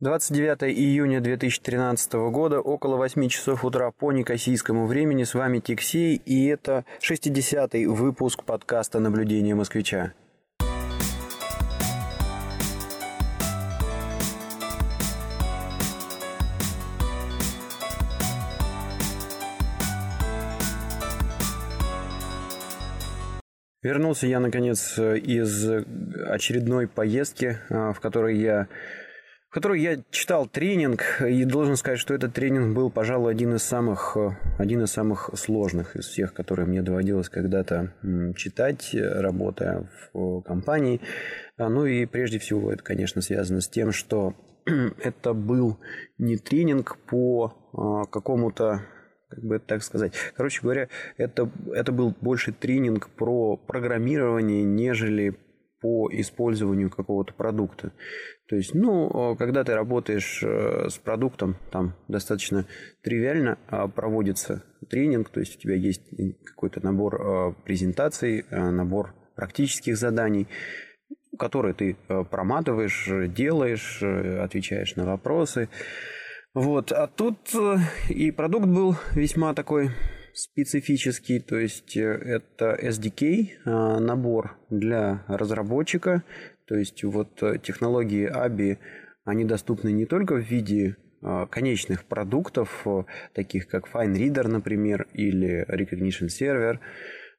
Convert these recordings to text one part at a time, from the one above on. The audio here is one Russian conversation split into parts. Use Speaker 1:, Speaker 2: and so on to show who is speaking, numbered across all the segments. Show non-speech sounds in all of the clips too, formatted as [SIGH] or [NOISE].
Speaker 1: 29 июня 2013 года, около 8 часов утра по некосийскому времени. С вами Тиксей, и это 60-й выпуск подкаста «Наблюдение москвича». Вернулся я, наконец, из очередной поездки, в которой я которой я читал тренинг, и должен сказать, что этот тренинг был, пожалуй, один из самых, э, один из самых сложных из всех, которые мне доводилось когда-то читать, работая в компании. А, ну и прежде всего это, конечно, связано с тем, что [CLEARS THROAT] это был не тренинг по а, какому-то как бы так сказать. Короче говоря, это, это был больше тренинг про программирование, нежели по использованию какого-то продукта. То есть, ну, когда ты работаешь э, с продуктом, там достаточно тривиально а, проводится тренинг, то есть у тебя есть какой-то набор э, презентаций, э, набор практических заданий, которые ты проматываешь, делаешь, отвечаешь на вопросы. Вот. А тут и продукт был весьма такой специфический, то есть э, это SDK, а, набор для разработчика, то есть вот э, технологии ABI, они доступны не только в виде а, конечных продуктов, э, таких как FineReader, например, или Recognition Server,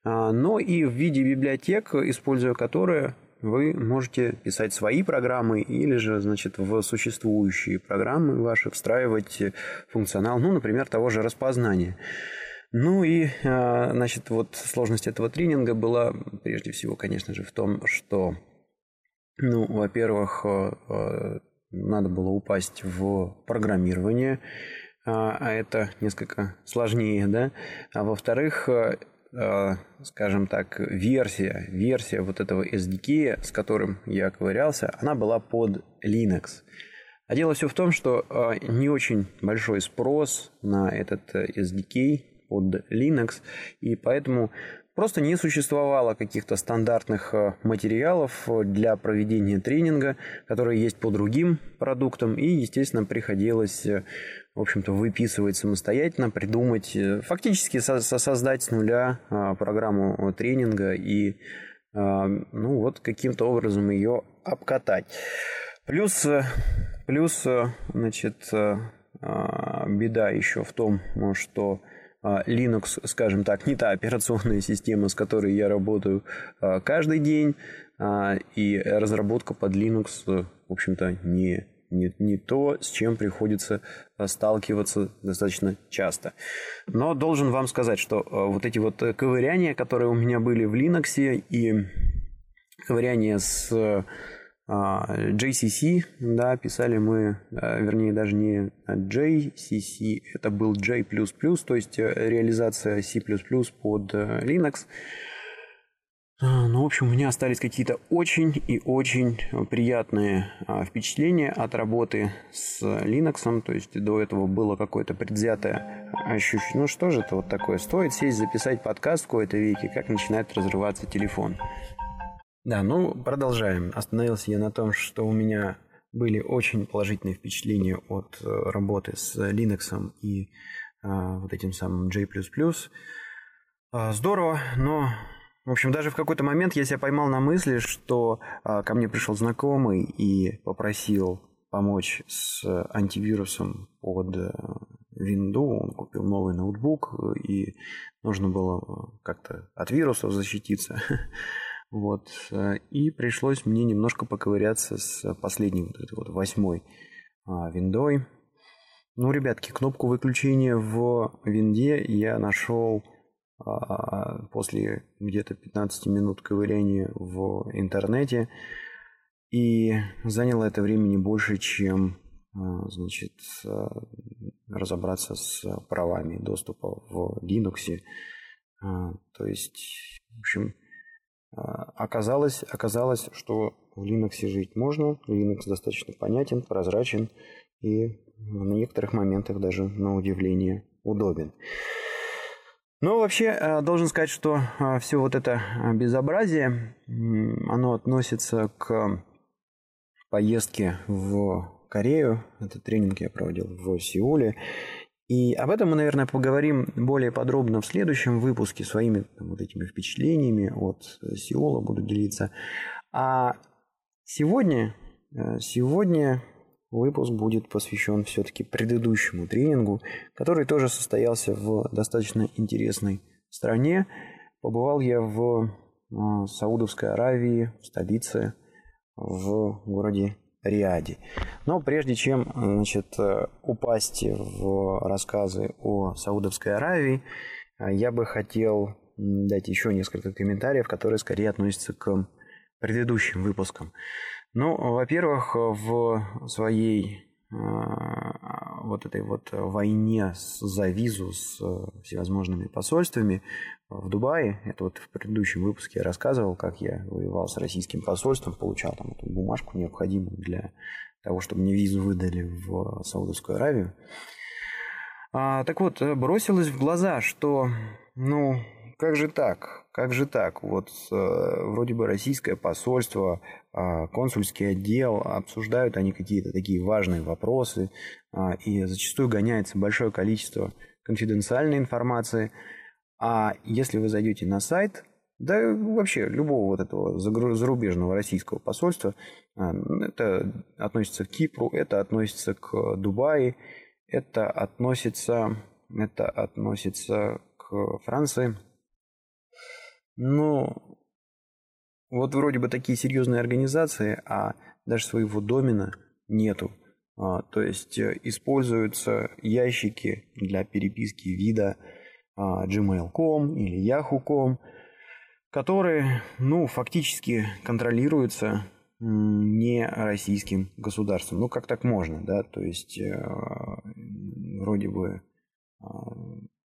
Speaker 1: а, но и в виде библиотек, используя которые вы можете писать свои программы или же, значит, в существующие программы ваши встраивать функционал, ну, например, того же распознания. Ну и, а, значит, вот сложность этого тренинга была прежде всего, конечно же, в том, что, ну, во-первых, а, а, надо было упасть в программирование, а это несколько сложнее, да, а во-вторых, скажем так, версия, версия вот этого SDK, с которым я ковырялся, она была под Linux. А дело все в том, что не очень большой спрос на этот SDK под Linux, и поэтому просто не существовало каких-то стандартных э, материалов для проведения тренинга, которые есть по другим продуктам, и, естественно, приходилось, э, в общем-то, выписывать самостоятельно, придумать, э, фактически создать с нуля программу тренинга и, ну, вот каким-то образом ее обкатать. Плюс, плюс, значит, беда еще в том, что Linux, скажем так, не та операционная система, с которой я работаю а, каждый день, а, и разработка под Linux, в общем-то, не, не, не то, с чем приходится сталкиваться достаточно часто. Но должен вам сказать, что вот эти вот ковыряния, которые у меня были в Linux, и ковыряния с а, JCC, да, писали мы, а, вернее, даже не JCC, это был J++, то есть э, реализация C++ под э, Linux. А, ну, в общем, у меня остались какие-то очень и очень приятные впечатления от работы с Linux. То есть до этого было какое-то предвзятое ощущение. Ну что же это вот такое? Стоит сесть, записать подкаст в какой-то веке, как начинает разрываться телефон. Да, ну, продолжаем. Остановился я на том, что у меня были очень положительные впечатления от э, работы с Linux и а, вот этим самым J++. А, здорово, но, в общем, даже в какой-то момент я себя поймал на мысли, что а, ко мне пришел знакомый и попросил помочь с антивирусом под Windows. Он купил новый ноутбук, и нужно было как-то от вирусов защититься. [LAUGHS] Вот. Э, и пришлось мне немножко поковыряться с последней вот этой вот восьмой а, виндой. Ну, ребятки, кнопку выключения в винде я нашел а, после где-то 15 минут ковыряния в интернете. И заняло это времени больше, чем а, значит, разобраться с правами доступа в Linux. То есть, в общем, оказалось, оказалось, что в Linux жить можно. Linux достаточно понятен, прозрачен и на некоторых моментах даже на удивление удобен. Но вообще а, должен сказать, что а, все вот это безобразие, оно относится к поездке в Корею. Этот тренинг я проводил в Сеуле. И об этом мы, наверное, поговорим более подробно в следующем выпуске своими там, вот этими впечатлениями от Сеула буду делиться. А сегодня, э, сегодня выпуск будет посвящен все-таки предыдущему тренингу, который тоже состоялся в достаточно интересной стране. Побывал я в э, Саудовской Аравии, в столице, в городе Риаде. Но прежде чем значит, упасть в рассказы о Саудовской Аравии, я бы хотел дать еще несколько комментариев, которые скорее относятся к предыдущим выпускам. Ну, во-первых, в своей вот этой вот войне за визу с всевозможными посольствами в Дубае, это вот в предыдущем выпуске я рассказывал, как я воевал с российским посольством, получал там эту бумажку необходимую для того, чтобы мне визу выдали в Саудовскую Аравию. А, так вот, бросилось в глаза, что, ну, как же так? Как же так? Вот э, вроде бы российское посольство, э, консульский отдел, обсуждают они какие-то такие важные вопросы, э, и зачастую гоняется большое количество конфиденциальной информации. А если вы зайдете на сайт, да вообще любого вот этого зарубежного российского посольства, это относится к Кипру, это относится к Дубае, это относится, это относится к Франции – ну, вот вроде бы такие серьезные организации, а даже своего домена нету. А, то есть э, используются ящики для переписки вида а, gmail.com или yahoo.com, которые, ну, фактически контролируются не российским государством. Ну, как так можно, да? То есть, э, вроде бы а,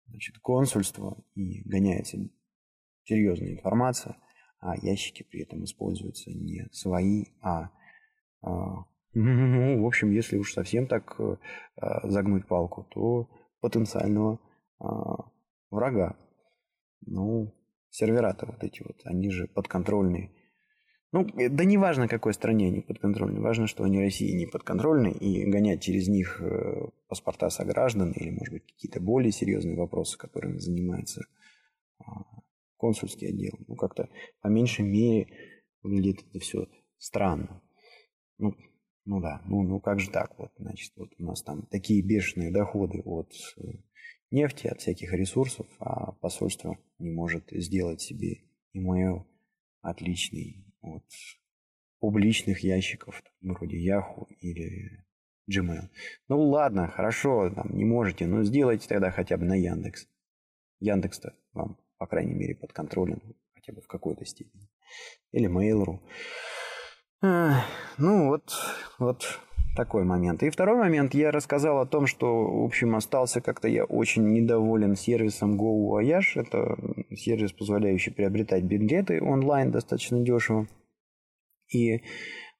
Speaker 1: значит, консульство и гоняется серьезная информация, а ящики при этом используются не свои, а, а [LAUGHS] ну, в общем, если уж совсем так а, загнуть палку, то потенциального а, врага. Ну, сервера-то вот эти вот, они же подконтрольные. Ну, да не важно, какой стране они подконтрольны, важно, что они России не подконтрольны, и гонять через них э, паспорта сограждан или, может быть, какие-то более серьезные вопросы, которыми занимается консульский отдел. Ну, как-то по меньшей мере выглядит это все странно. Ну, ну да, ну, ну как же так вот, значит, вот у нас там такие бешеные доходы от э, нефти, от всяких ресурсов, а посольство не может сделать себе email отличный от публичных ящиков, вроде Yahoo или Gmail. Ну ладно, хорошо, там, не можете, но сделайте тогда хотя бы на Яндекс. Яндекс-то вам по крайней мере, под контролем, хотя бы в какой-то степени. Или Mail.ru. Ну, вот, вот такой момент. И второй момент, я рассказал о том, что, в общем, остался как-то я очень недоволен сервисом Go Voyage. Это сервис, позволяющий приобретать билеты онлайн достаточно дешево. И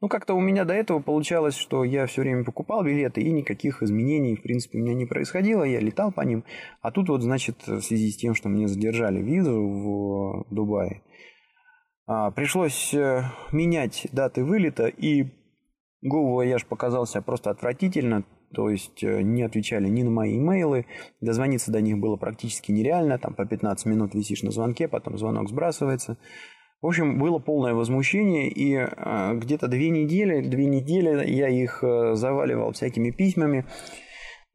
Speaker 1: ну, как-то у меня до этого получалось, что я все время покупал билеты, и никаких изменений, в принципе, у меня не происходило, я летал по ним. А тут вот, значит, в связи с тем, что мне задержали визу в Дубае, а, пришлось э, менять даты вылета, и Go Voyage показался просто отвратительно, то есть э, не отвечали ни на мои имейлы, дозвониться до них было практически нереально, там по 15 минут висишь на звонке, потом звонок сбрасывается. В общем, было полное возмущение, и э, где-то две недели, две недели я их э, заваливал всякими письмами.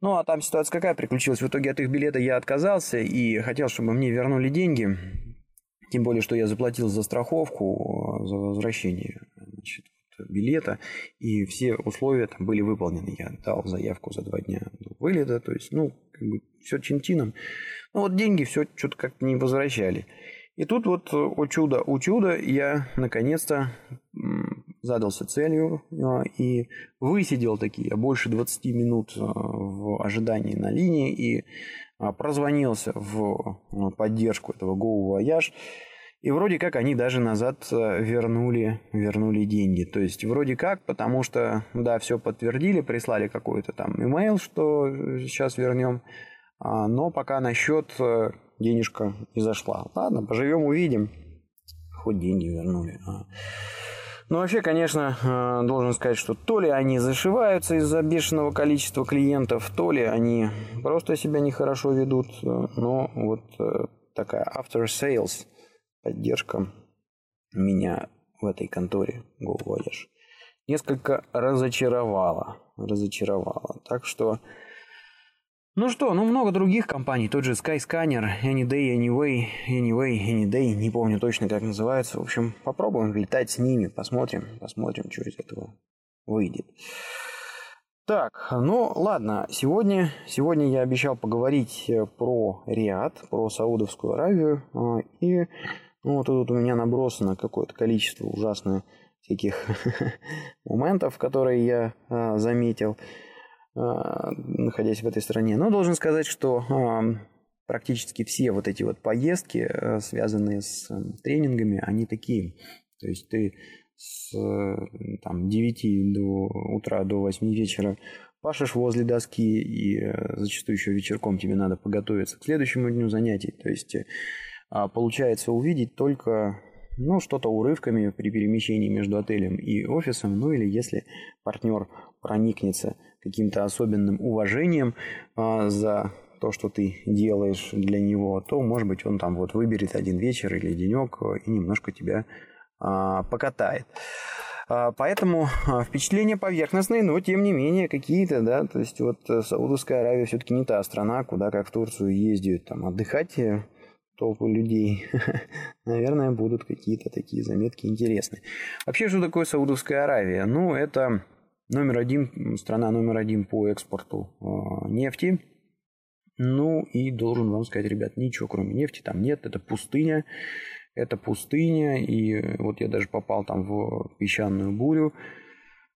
Speaker 1: Ну, а там ситуация какая приключилась? В итоге от их билета я отказался и хотел, чтобы мне вернули деньги. Тем более, что я заплатил за страховку, э, за возвращение значит, билета, и все условия там были выполнены. Я дал заявку за два дня до вылета, то есть, ну, как бы все чин-чином. Ну, вот деньги все что-то как-то не возвращали. И тут вот, э, о чудо, о чудо, я наконец-то задался целью а, и высидел такие больше 20 минут э, в ожидании на линии и а, прозвонился в э, поддержку этого Go Voyage. И вроде как они даже назад вернули, вернули деньги. То есть вроде как, потому что, да, все подтвердили, прислали какой-то там имейл, что сейчас вернем. А, но пока на счет денежка не зашла. Ладно, поживем, увидим. Хоть деньги вернули. А. Ну, вообще, конечно, э, должен сказать, что то ли они зашиваются из-за бешеного количества клиентов, то ли они просто себя нехорошо ведут. Э, но вот э, такая after sales поддержка меня в этой конторе GoVoyage несколько разочаровала. Разочаровала. Так что ну что, ну много других компаний, тот же Skyscanner, Anyday, Anyway, Anyway, Anyday, не помню точно как называется. В общем, попробуем летать с ними, посмотрим, посмотрим, что из этого выйдет. Так, ну ладно, сегодня, сегодня я обещал поговорить э, про Риад, про Саудовскую Аравию, а, и ну, вот тут у меня набросано какое-то количество ужасных всяких [LAUGHS] моментов, которые я а, заметил. А, находясь в этой стране. Но должен сказать, что а, практически все вот эти вот поездки, а, связанные с тренингами, они такие. То есть ты с там, 9 до утра до 8 вечера пашешь возле доски, и зачастую еще вечерком тебе надо подготовиться к следующему дню занятий. То есть получается увидеть только ну, что-то урывками при перемещении между отелем и офисом, ну или если партнер проникнется каким-то особенным уважением а, за то, что ты делаешь для него, то, может быть, он там вот выберет один вечер или денек и немножко тебя а, покатает. А, поэтому а, впечатления поверхностные, но тем не менее какие-то, да, то есть вот э, Саудовская Аравия все-таки не та страна, куда как в Турцию ездят там отдыхать э, толпы людей, [LAUGHS] наверное, будут какие-то такие заметки интересные. Вообще, что такое Саудовская Аравия? Ну, это номер один, страна номер один по экспорту э, нефти. Ну, и должен вам сказать, ребят, ничего кроме нефти там нет, это пустыня. Это пустыня, и вот я даже попал там в песчаную бурю.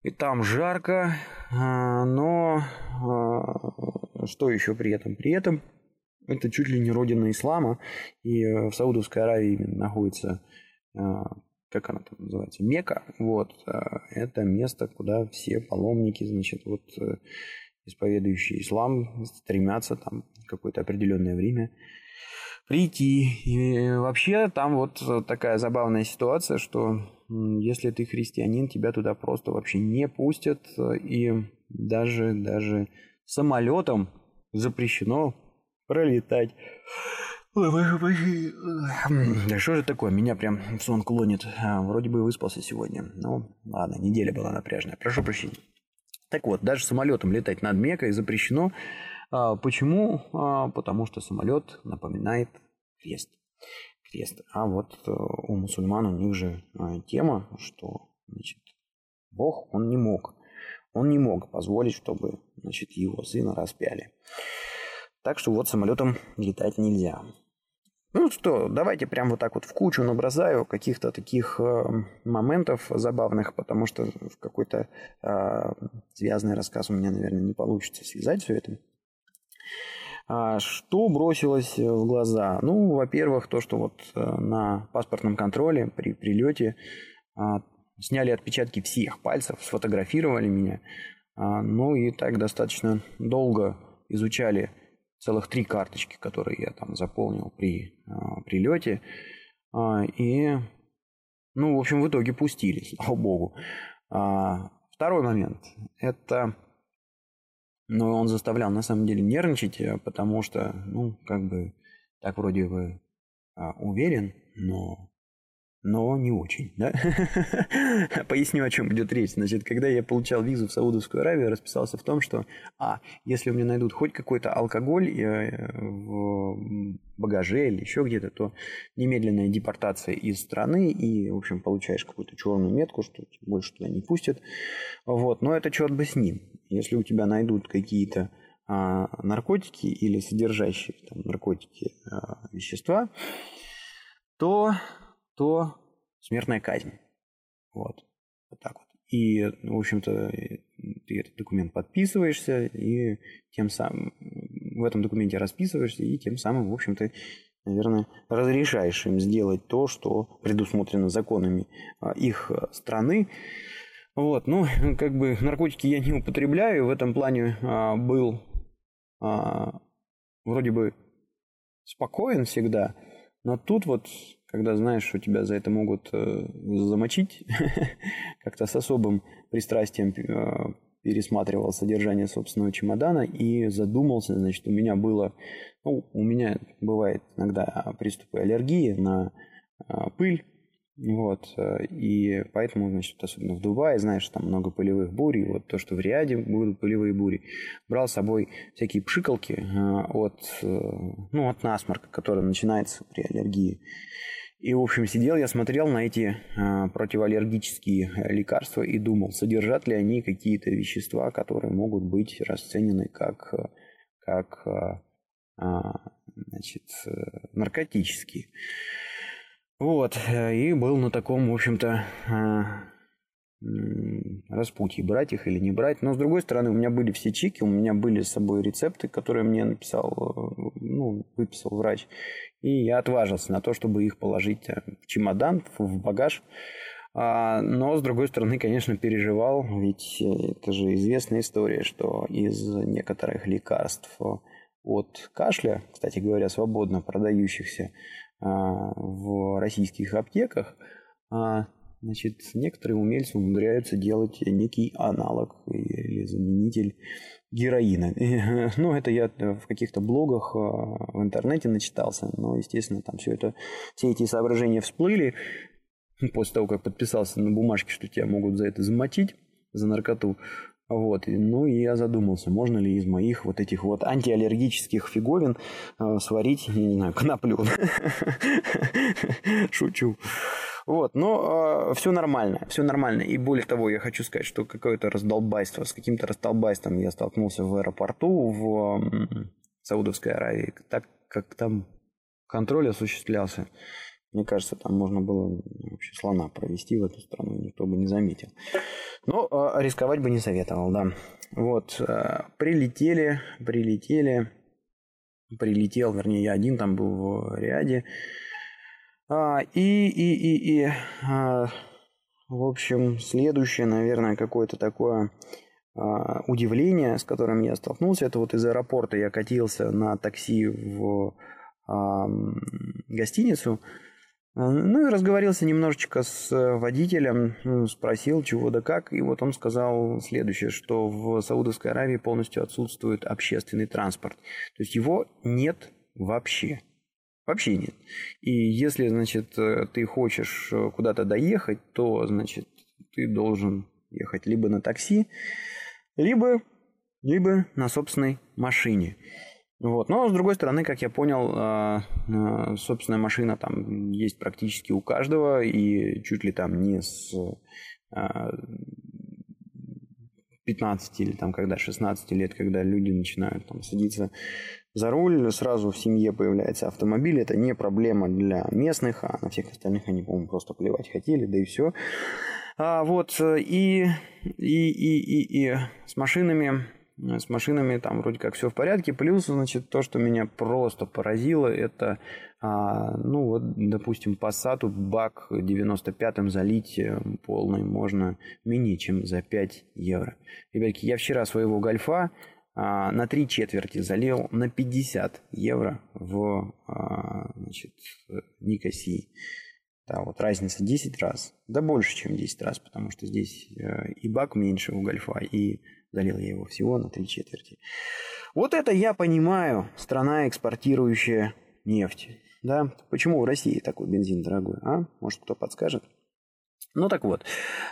Speaker 1: И там жарко, а, но что еще при этом? При этом это чуть ли не родина ислама, и э, в Саудовской Аравии находится, э, как она там называется, Мека, вот, э, это место, куда все паломники, значит, вот, исповедующие ислам, стремятся там какое-то определенное время прийти. И вообще там вот такая забавная ситуация, что если ты христианин, тебя туда просто вообще не пустят, и даже, даже самолетом запрещено пролетать. Ой, Да что же такое? Меня прям в сон клонит. А, вроде бы выспался сегодня. Ну, ладно, неделя была напряжная. Прошу прощения. Так вот, даже самолетом летать над Мекой запрещено. А, почему? А, потому что самолет напоминает крест. Крест. А вот э, у мусульман у них же тема, что значит, Бог, он не мог. Он не мог позволить, чтобы значит, его сына распяли. Так что вот самолетом летать нельзя. Ну что, давайте прям вот так вот в кучу набросаю каких-то таких э, моментов забавных, потому что в какой-то э, связанный рассказ у меня, наверное, не получится связать все это. А что бросилось в глаза? Ну, во-первых, то, что вот э, на паспортном контроле при прилете э, сняли отпечатки всех пальцев, сфотографировали меня, э, ну и так достаточно долго изучали целых три карточки, которые я там заполнил при э, прилете. А, и, ну, в общем, в итоге пустили, [LAUGHS] слава богу. А, второй момент. Это, ну, он заставлял на самом деле нервничать, э, потому что, ну, как бы, так вроде бы а, уверен, но но не очень, да? [LAUGHS] Поясню, о чем идет речь. Значит, когда я получал визу в Саудовскую Аравию, я расписался в том, что, а, если у меня найдут хоть какой-то алкоголь э, в багаже или еще где-то, то немедленная депортация из страны, и, в общем, получаешь какую-то черную метку, что больше туда не пустят. Вот, но это черт бы с ним. Если у тебя найдут какие-то а, наркотики или содержащие там, наркотики а, вещества, то то смертная казнь. Вот. Вот так вот. И, в общем-то, ты этот документ подписываешься, и тем самым в этом документе расписываешься, и тем самым, в общем-то, наверное, разрешаешь им сделать то, что предусмотрено законами а, их страны. Вот, ну, [LAUGHS] как бы наркотики я не употребляю, в этом плане а, был а, вроде бы спокоен всегда, но тут вот когда знаешь, что тебя за это могут э, замочить, [LAUGHS] как-то с особым пристрастием э, пересматривал содержание собственного чемодана и задумался, значит, у меня было, ну, у меня бывает иногда приступы аллергии на э, пыль, вот, и поэтому, значит, особенно в Дубае, знаешь, там много пылевых бурь, и вот то, что в Риаде будут пылевые бури, брал с собой всякие пшикалки от, ну, от насморка, который начинается при аллергии. И, в общем, сидел я, смотрел на эти а, противоаллергические э, лекарства и думал, содержат ли они какие-то вещества, которые могут быть расценены как, э, как а, а, значит, э, наркотические. Вот, и был на таком, в общем-то, распутье, брать их или не брать. Но, с другой стороны, у меня были все чеки, у меня были с собой рецепты, которые мне написал, ну, выписал врач. И я отважился на то, чтобы их положить э, в чемодан, в багаж. А, но, с другой стороны, конечно, переживал, ведь э, это же известная история, что из некоторых лекарств от кашля, кстати говоря, свободно продающихся а, в российских аптеках, а, значит, некоторые умельцы умудряются делать некий аналог заменитель героина. [LAUGHS] Ну, это я в каких-то блогах а, в интернете начитался, но, естественно, там все это, все эти соображения всплыли после того, как подписался на бумажке, что тебя могут за это замочить, за наркоту. Вот, ну и я задумался, можно ли из моих вот этих вот антиаллергических фиговин э, сварить, не знаю, коноплю. [LAUGHS] Шучу. Вот, но э, все нормально, все нормально. И более того, я хочу сказать, что какое-то раздолбайство, с каким-то раздолбайством я столкнулся в аэропорту в э, Саудовской Аравии, так как там контроль осуществлялся. Мне кажется, там можно было вообще слона провести в эту страну, никто бы не заметил. Но э, рисковать бы не советовал, да. Вот, э, прилетели, прилетели, прилетел, вернее, я один там был в Риаде, а, и, и, и, и а, в общем, следующее, наверное, какое-то такое а, удивление, с которым я столкнулся, это вот из аэропорта я катился на такси в а, гостиницу, ну и разговорился немножечко с водителем, ну, спросил, чего да как, и вот он сказал следующее, что в Саудовской Аравии полностью отсутствует общественный транспорт. То есть его нет вообще. Вообще нет. И если, значит, э, ты хочешь э, куда-то доехать, то, значит, ты должен ехать либо на такси, либо, либо на собственной машине. Вот. Но, с другой стороны, как я понял, э, собственная машина там есть практически у каждого, и чуть ли там не с 15 или там когда 16 лет, когда люди начинают там садиться за руль, сразу в семье появляется автомобиль. Это не проблема для местных, а на всех остальных они, по-моему, просто плевать хотели, да и все. А, вот, и, и, и, и, и с машинами с машинами там вроде как все в порядке. Плюс, значит, то, что меня просто поразило, это, а, ну вот, допустим, Passat бак 95-м залить э, полный можно менее чем за 5 евро. Ребятки, я вчера своего гольфа на три четверти залил на 50 евро в а, значит, Никосии. Да, вот разница 10 раз. Да больше, чем 10 раз, потому что здесь э, и бак меньше у гольфа, и залил я его всего на три четверти. Вот это я понимаю, страна, экспортирующая нефть. Да? Почему в России такой бензин дорогой? А? Может, кто подскажет? Ну так вот,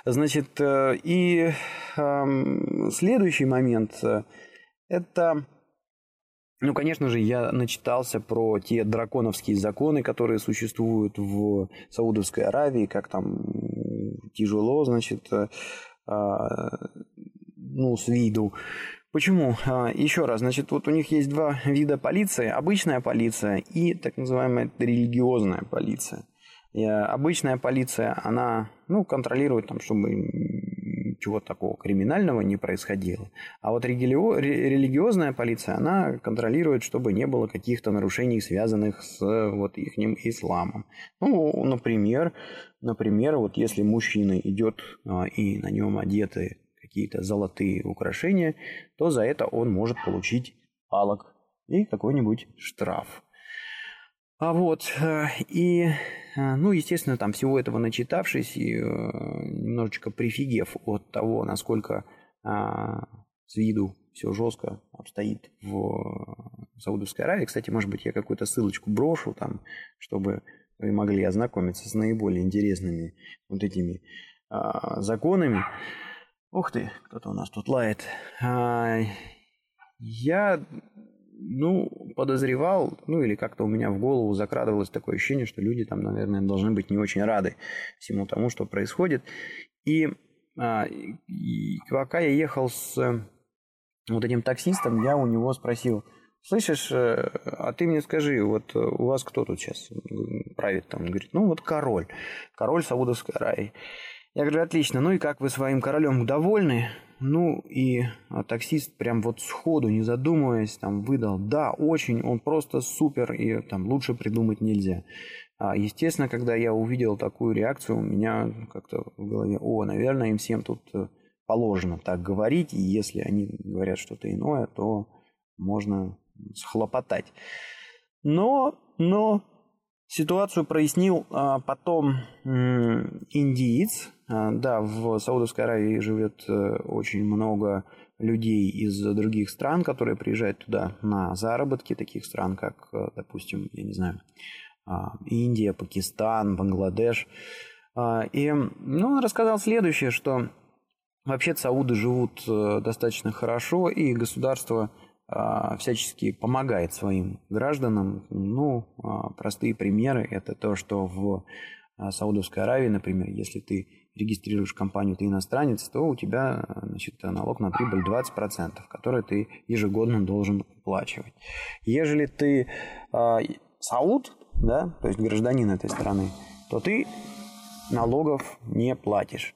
Speaker 1: значит, э, и э, следующий момент э, это, ну, конечно же, я начитался про те драконовские законы, которые существуют в Саудовской Аравии, как там тяжело, значит, э, а, ну, с виду. Почему? А, еще раз, значит, вот у них есть два вида полиции. Обычная полиция и так называемая религиозная полиция. И обычная полиция, она, ну, контролирует там, чтобы чего такого криминального не происходило. А вот религиозная полиция, она контролирует, чтобы не было каких-то нарушений, связанных с вот их исламом. Ну, например, например, вот если мужчина идет а, и на нем одеты какие-то золотые украшения, то за это он может получить палок и какой-нибудь штраф. А вот, э, и, э, ну, естественно, там всего этого начитавшись и э, немножечко прифигев от того, насколько с виду все жестко обстоит в Саудовской Аравии. Кстати, может быть, я какую-то ссылочку брошу там, чтобы вы могли ознакомиться с наиболее интересными вот этими а, законами. Ух ты, кто-то у нас тут лает. А, я ну, подозревал, ну или как-то у меня в голову закрадывалось такое ощущение, что люди там, наверное, должны быть не очень рады всему тому, что происходит. И, а, и пока я ехал с вот этим таксистом, я у него спросил, слышишь, э, а ты мне скажи, вот у вас кто тут сейчас правит там? Он говорит, ну вот король, король Саудовской Аравии. Я говорю, отлично, ну и как вы своим королем довольны? Ну и а, таксист прям вот сходу, не задумываясь, там выдал, да, очень, он просто супер, и там лучше придумать нельзя. А, естественно, когда я увидел такую реакцию, у меня как-то в голове, о, наверное, им всем тут э, положено так говорить, и если они говорят что-то иное, то можно схлопотать. Но, но ситуацию прояснил а, потом м, индиец, да, в Саудовской Аравии живет э, очень много людей из других стран, которые приезжают туда на заработки, таких стран, как, э, допустим, я не знаю, а, Индия, Пакистан, Бангладеш. А, и ну, он рассказал следующее, что вообще сауды живут э, достаточно хорошо, и государство всячески помогает своим гражданам. Ну, простые примеры – это то, что в Саудовской Аравии, например, если ты регистрируешь компанию, ты иностранец, то у тебя значит, налог на прибыль 20%, который ты ежегодно должен уплачивать. Ежели ты э, сауд, да, то есть гражданин этой страны, то ты налогов не платишь.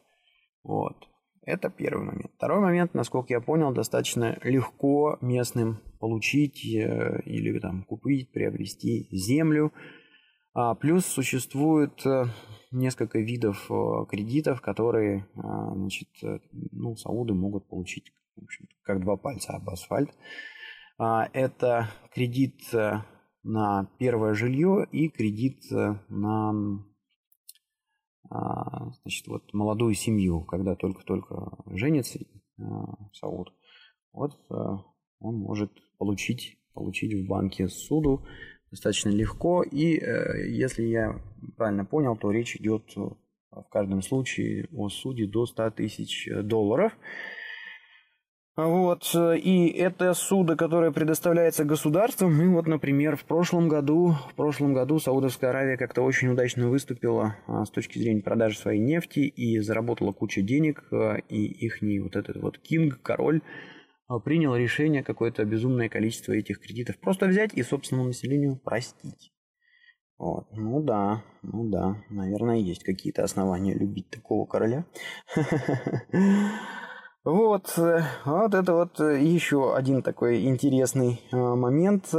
Speaker 1: Вот. Это первый момент. Второй момент, насколько я понял, достаточно легко местным получить э, или там купить, приобрести землю. А, плюс существует э, несколько видов э, кредитов, которые а, значит, э, ну, сауды могут получить в общем, как два пальца об асфальт. А, это кредит э, на первое жилье и кредит на а, значит, вот молодую семью, когда только-только женится Сауд. Вот он может получить, получить в банке суду достаточно легко. И э, если я правильно понял, то речь идет э, в каждом случае о суде до 100 тысяч долларов. Вот, и это суды, которое предоставляется государством. И вот, например, в прошлом году, в прошлом году Саудовская Аравия как-то очень удачно выступила с точки зрения продажи своей нефти и заработала кучу денег, и их вот этот вот кинг, король, принял решение какое-то безумное количество этих кредитов просто взять и собственному населению простить. Вот. Ну да, ну да, наверное, есть какие-то основания любить такого короля. [LAUGHS] Вот, вот это вот еще один такой интересный а, момент.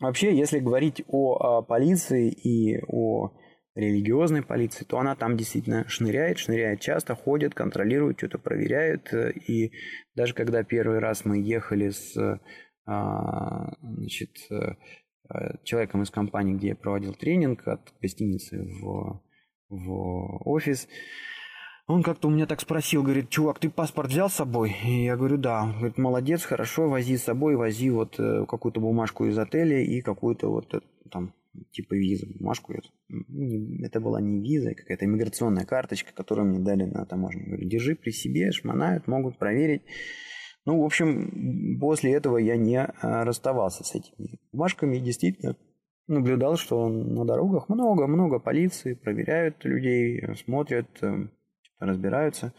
Speaker 1: Вообще, если говорить о полиции и о религиозной полиции, то она там действительно шныряет, шныряет часто, ходит, контролирует, что-то проверяет. И даже когда первый раз мы ехали с а, значит, э, человеком из компании, где я проводил тренинг от гостиницы в, в офис, он как-то у меня так спросил, говорит, чувак, ты паспорт взял с собой? И я говорю, да. Он говорит, молодец, хорошо, вози с собой, вози вот э, какую-то бумажку из отеля и какую-то вот э, там типа визу, бумажку. Ну, это была не виза, а какая-то иммиграционная карточка, которую мне дали на таможне. Говорю, держи при себе, шмонают, могут проверить. Ну, в общем, после этого я не а, расставался с этими бумажками и действительно наблюдал, что на дорогах много-много полиции, проверяют людей, смотрят, э, разбираются.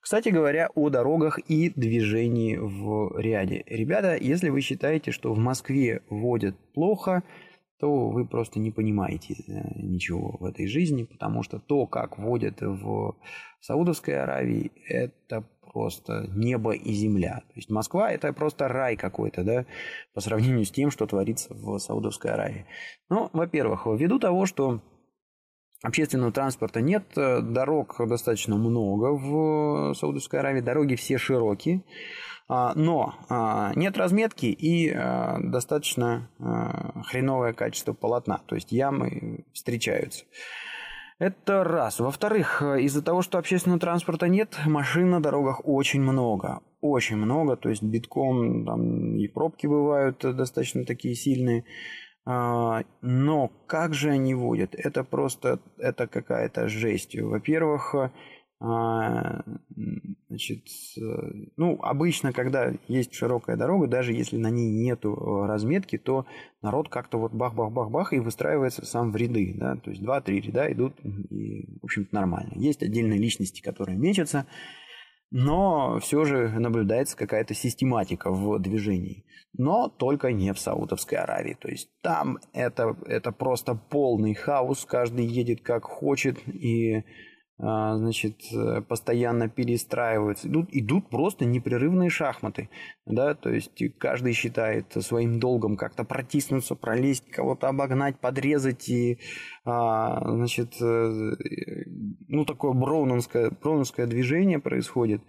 Speaker 1: Кстати говоря, о дорогах и движении в ряде. Ребята, если вы считаете, что в Москве водят плохо, то вы просто не понимаете э, ничего в этой жизни, потому что то, как водят в Саудовской Аравии, это просто небо и земля. То есть Москва это просто рай какой-то, да, по сравнению с тем, что творится в Саудовской Аравии. Ну, во-первых, ввиду того, что Общественного транспорта нет, дорог достаточно много в Саудовской Аравии, дороги все широкие, а, но а, нет разметки и а, достаточно хреновое качество полотна, то есть ямы встречаются. Это раз. Во-вторых, из-за того, что общественного транспорта нет, машин на дорогах очень много. Очень много, то есть битком там и пробки бывают достаточно такие сильные. Но как же они водят? Это просто, это какая-то жесть. Во-первых, а, значит, ну, обычно, когда есть широкая дорога, даже если на ней нету э, разметки, то народ как-то вот бах-бах-бах-бах и выстраивается сам в ряды, да, то есть два-три ряда идут, и, в общем-то, нормально. Есть отдельные личности, которые мечутся, но все же наблюдается какая-то систематика в движении. Но только не в Саудовской Аравии. То есть там это, это просто полный хаос, каждый едет как хочет, и значит, э, постоянно перестраиваются. Идут, идут просто непрерывные шахматы, да, то есть каждый считает своим долгом как-то протиснуться, пролезть, кого-то обогнать, подрезать, и, а, значит, э, ну, такое броуновское, броуновское движение происходит.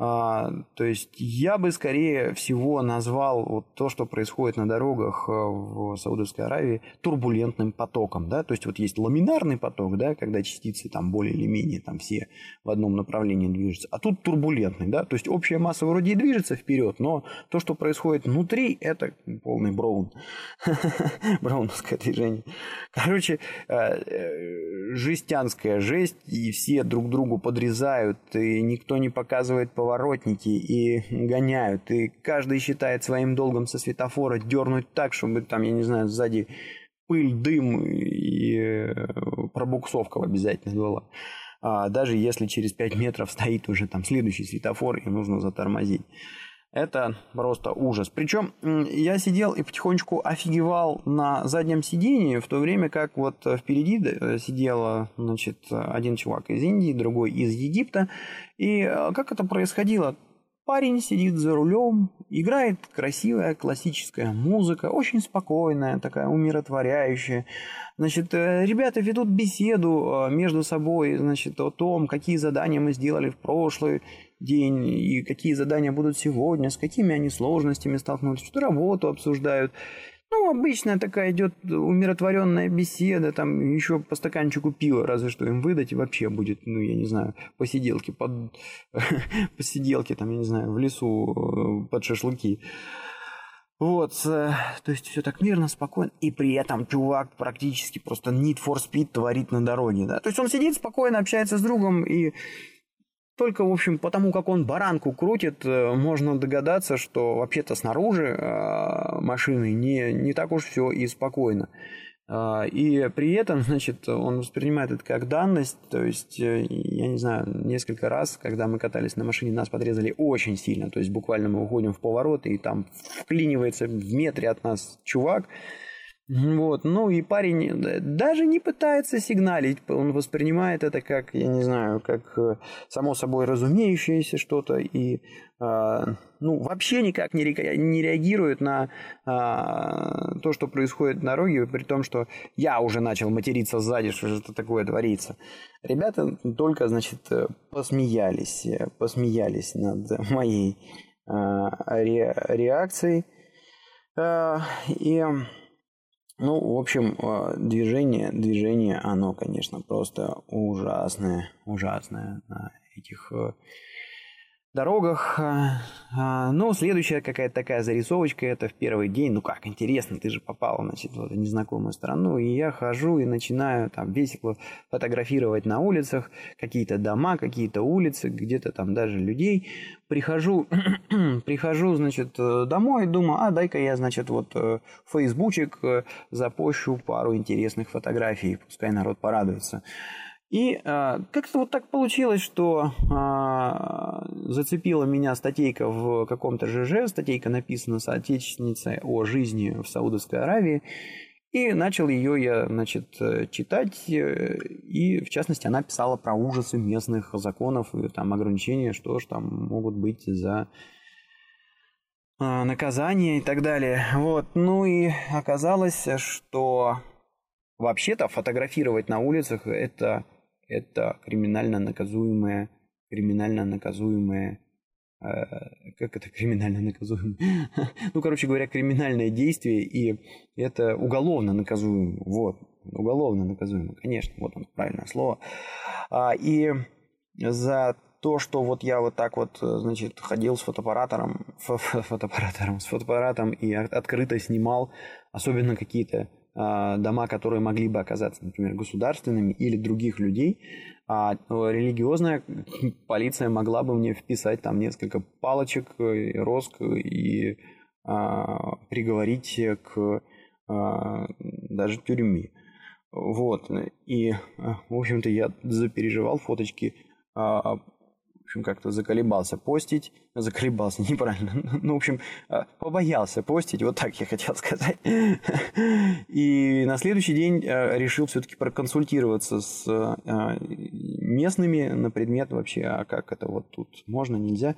Speaker 1: А, то есть я бы скорее всего назвал вот то, что происходит на дорогах э, в Саудовской Аравии, турбулентным потоком. Да? То есть вот есть ламинарный поток, да, когда частицы там более или менее там все в одном направлении движутся. А тут турбулентный. Да? То есть общая масса вроде и движется вперед, но то, что происходит внутри, это полный браун. [LAUGHS] Брауновское движение. Короче, э, э, жестянская жесть, и все друг другу подрезают, и никто не показывает по поворотники и гоняют. И каждый считает своим долгом со светофора дернуть так, чтобы там, я не знаю, сзади пыль, дым и э, пробуксовка обязательно была. А даже если через 5 метров стоит уже там следующий светофор и нужно затормозить. Это просто ужас. Причем я сидел и потихонечку офигевал на заднем сидении, в то время как вот впереди э, сидел значит, один чувак из Индии, другой из Египта. И э, как это происходило? Парень сидит за рулем, играет красивая классическая музыка, очень спокойная, такая умиротворяющая. Значит, э, ребята ведут беседу между собой, значит, о том, какие задания мы сделали в прошлый день и какие задания будут сегодня, с какими они сложностями столкнулись, что работу обсуждают. Ну, обычная такая идет умиротворенная беседа, там еще по стаканчику пива, разве что им выдать, и вообще будет, ну, я не знаю, посиделки, под... [LAUGHS] посиделки, там, я не знаю, в лесу э, под шашлыки. Вот, э, то есть все так мирно, спокойно, и при этом чувак практически просто need for speed творит на дороге, да. То есть он сидит спокойно, общается с другом, и только, в общем, потому как он баранку крутит, э, можно догадаться, что вообще-то снаружи э, машины не, не так уж все и спокойно. Э, и при этом, [LAUGHS] значит, он воспринимает это как данность. То есть, я не знаю, несколько раз, когда мы катались на машине, нас подрезали очень сильно. То есть, буквально мы уходим в поворот, и там вклинивается в метре от нас чувак, вот, ну и парень э, даже не пытается сигналить, он воспринимает это как, я не знаю, как э, само собой разумеющееся что-то и, э, ну, вообще никак не, реагирует на э, то, что происходит на дороге, при том, что я уже начал материться сзади, что же это такое творится. Ребята только, значит, э, посмеялись, посмеялись над моей э, ре, реакцией. Э, и ну, в общем, э, движение, движение, оно, конечно, просто ужасное, ужасное на этих э, дорогах. Ну, следующая какая-то такая зарисовочка, это в первый день. Ну как, интересно, ты же попал, значит, в незнакомую страну. И я хожу и начинаю там весело фотографировать на улицах какие-то дома, какие-то улицы, где-то там даже людей. Прихожу, [CLEARS THROAT] прихожу, значит, домой, думаю, а дай-ка я, значит, вот в фейсбучик э, запущу пару интересных фотографий, пускай народ порадуется. И э, как-то вот так получилось, что э, зацепила меня статейка в каком-то ЖЖ, статейка написана соотечественницей о жизни в Саудовской Аравии, и начал ее я, значит, читать, э, и в частности она писала про ужасы местных законов и там ограничения, что ж там могут быть за э, наказание и так далее. Вот, ну и оказалось, что вообще-то фотографировать на улицах это, это криминально наказуемое, криминально наказуемое э, как это [LAUGHS] криминально наказуемо? [LAUGHS] ну, короче говоря, криминальное действие, и это уголовно наказуемо. Вот, уголовно наказуемо, конечно, вот он правильное слово. А, и за то, что вот я вот так вот, значит, ходил с фотоаппаратом, [LAUGHS] фотоаппаратом, с фотоаппаратом и открыто снимал, особенно какие-то дома, которые могли бы оказаться, например, государственными или других людей, а религиозная [LAUGHS] полиция могла бы мне вписать там несколько палочек, э, роск и а, приговорить к а, даже тюрьме. Вот. И, в общем-то, я запереживал фоточки а, общем, как-то заколебался постить. [LAUGHS] Заколебался, [LAUGHS] неправильно. Ну, в общем, а, побоялся постить, вот так я хотел сказать. [LAUGHS] И на следующий день а, решил все-таки проконсультироваться с а, местными на предмет вообще, а как это вот тут можно, нельзя.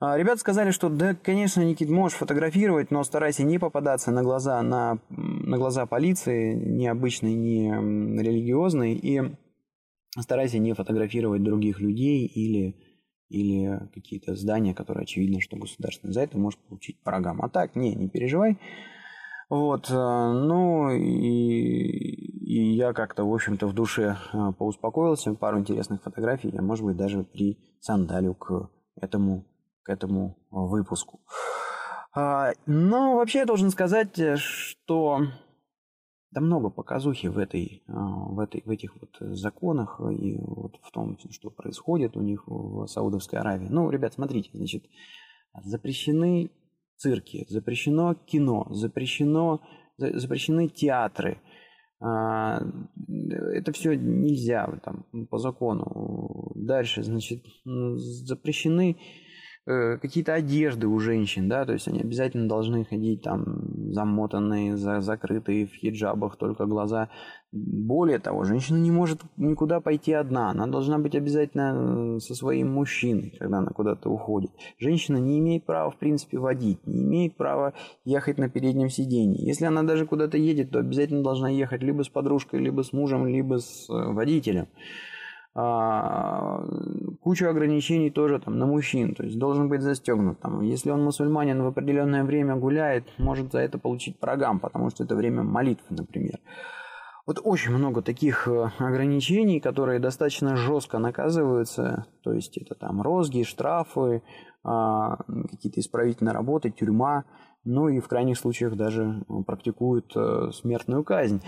Speaker 1: Ребята сказали, что да, конечно, Никит, можешь фотографировать, но старайся не попадаться на глаза, на, на глаза полиции, ни обычной, ни религиозной, и старайся не фотографировать других людей или или какие-то здания, которые очевидно, что государственные. За это можешь получить по рогам. А так, не, не переживай. Вот, э, ну и, и я как-то, в общем-то, в душе э, поуспокоился. Пару интересных фотографий я, может быть, даже при сандалю к этому, к этому выпуску. А, но вообще я должен сказать, э, что да много показухи в, этой, а, в, этой, в этих вот законах и вот в том, что происходит у них в Саудовской Аравии. Ну, ребят, смотрите, значит, запрещены цирки, запрещено кино, запрещено, запрещены театры. А, это все нельзя там, по закону. Дальше, значит, запрещены Э, какие-то одежды у женщин, да, то есть они обязательно должны ходить там замотанные, за, закрытые в хиджабах, только глаза. Более того, женщина не может никуда пойти одна, она должна быть обязательно э, со своим мужчиной, когда она куда-то уходит. Женщина не имеет права, в принципе, водить, не имеет права ехать на переднем сиденье. Если она даже куда-то едет, то обязательно должна ехать либо с подружкой, либо с мужем, либо с э, водителем а, кучу ограничений тоже там на мужчин, то есть должен быть застегнут. Там, если он мусульманин в определенное время гуляет, может за это получить программ, потому что это время молитвы, например. Вот очень много таких э, ограничений, которые достаточно жестко наказываются. То есть это там розги, штрафы, а, какие-то исправительные работы, тюрьма. Ну и в крайних случаях даже практикуют э, смертную казнь.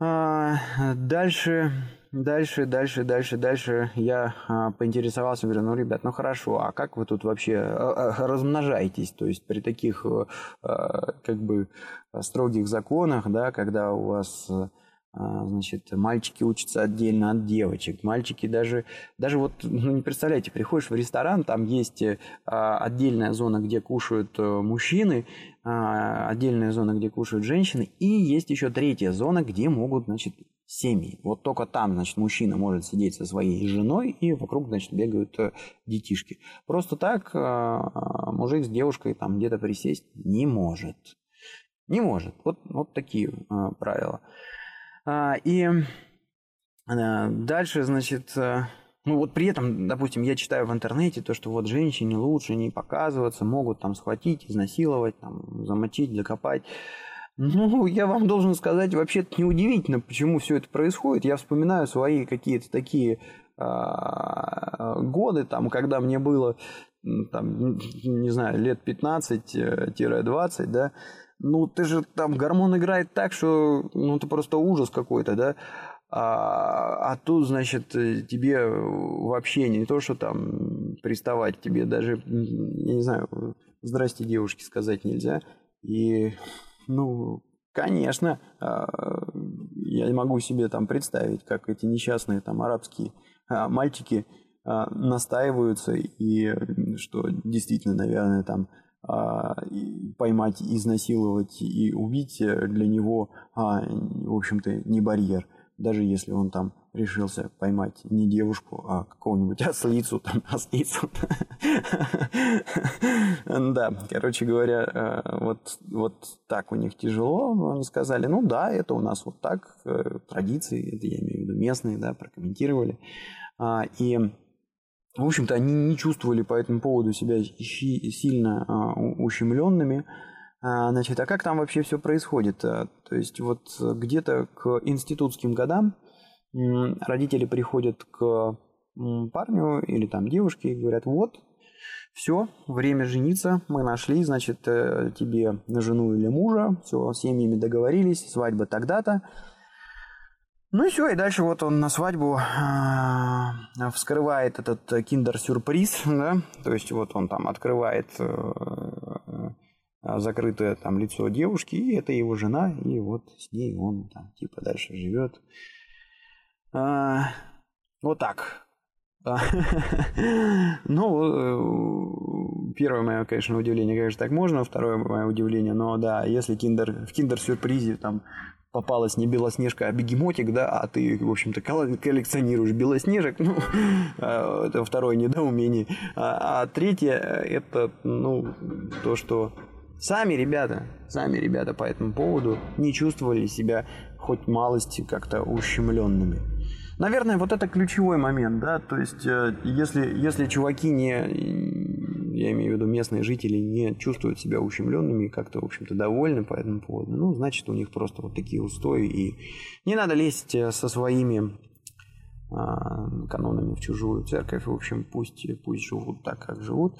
Speaker 1: А, дальше Дальше, дальше, дальше, дальше я а, поинтересовался, говорю, ну, ребят, ну хорошо, а как вы тут вообще а, а, размножаетесь? То есть при таких а, как бы строгих законах, да, когда у вас а, значит, мальчики учатся отдельно от девочек. Мальчики даже, даже вот, ну не представляете, приходишь в ресторан, там есть а, отдельная зона, где кушают э, мужчины, а, отдельная зона, где кушают женщины, и есть еще третья зона, где могут, значит, семьи. Вот только там, значит, мужчина может сидеть со своей женой, и вокруг, значит, бегают э, детишки. Просто так э, э, мужик с девушкой там где-то присесть не может. Не может. Вот, вот такие правила. А, и дальше, значит, ну вот при этом, допустим, я читаю в интернете то, что вот женщине лучше не показываться, могут там схватить, изнасиловать, там, замочить, закопать. Ну, я вам должен сказать, вообще-то неудивительно, почему все это происходит. Я вспоминаю свои какие-то такие а, годы, там, когда мне было, там, не знаю, лет 15-20, да, ну, ты же там гормон играет так, что, ну, это просто ужас какой-то, да, а, а тут, значит, тебе вообще не то, что там приставать, тебе даже, я не знаю, здрасте, девушке сказать нельзя, и ну, конечно, а, я могу себе там представить, как эти несчастные там арабские а, мальчики а, настаиваются, и что действительно, наверное, там поймать, изнасиловать и убить для него, в общем-то, не барьер. Даже если он там решился поймать не девушку, а какого-нибудь ослицу, там, [LAUGHS] ослицу. Да, короче говоря, э, вот, вот так у них тяжело. Они сказали, ну да, это у нас вот так, э, традиции, это я имею в виду местные, да, прокомментировали. А, и в общем-то, они не чувствовали по этому поводу себя сильно а, ущемленными. А, значит, а как там вообще все происходит? То есть вот где-то к институтским годам родители приходят к парню или там девушке и говорят, вот, все, время жениться, мы нашли, значит, э, тебе жену или мужа, все, с семьями договорились, свадьба тогда-то. Ну и все, и дальше вот он на свадьбу э, вскрывает этот киндер-сюрприз, да, то есть вот он там открывает э, э, закрытое там лицо девушки, и это его жена, и вот с ней он там типа дальше живет. А, вот так. [LAUGHS] Ну, э, первое мое, конечно, удивление, конечно, так можно, второе мое удивление, но да, если киндер, в киндер-сюрпризе там попалась не Белоснежка, а бегемотик, да, а ты, в общем-то, коллекционируешь Белоснежек, [LAUGHS] ну, а, это второе недоумение. А, а третье, это, ну, то, что сами ребята, сами ребята по этому поводу не чувствовали себя хоть малости как-то ущемленными. Наверное, вот это ключевой момент, да, то есть э, если, если чуваки не, я имею в виду местные жители, не чувствуют себя ущемленными и как-то, в общем-то, довольны по этому поводу, ну, значит, у них просто вот такие устои, и не надо лезть э, со своими а, канонами в чужую церковь, в общем, пусть, пусть живут так, как живут.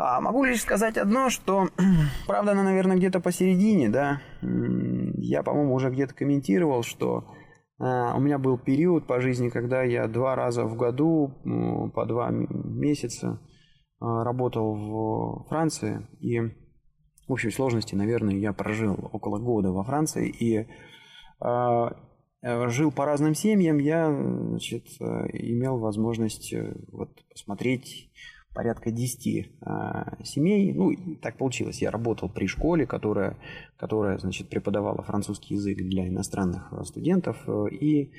Speaker 1: А могу лишь сказать одно, что [CLEARS THROAT] правда она, наверное, где-то посередине, да. Я, по-моему, уже где-то комментировал, что а, у меня был период по жизни, когда я два раза в году по два месяца а, работал в Франции. И в общей сложности, наверное, я прожил около года во Франции. И а, жил по разным семьям, я значит, имел возможность э, вот, посмотреть порядка 10 а, семей. Ну, так получилось. Я работал при школе, которая, которая значит, преподавала французский язык для иностранных а, студентов э, и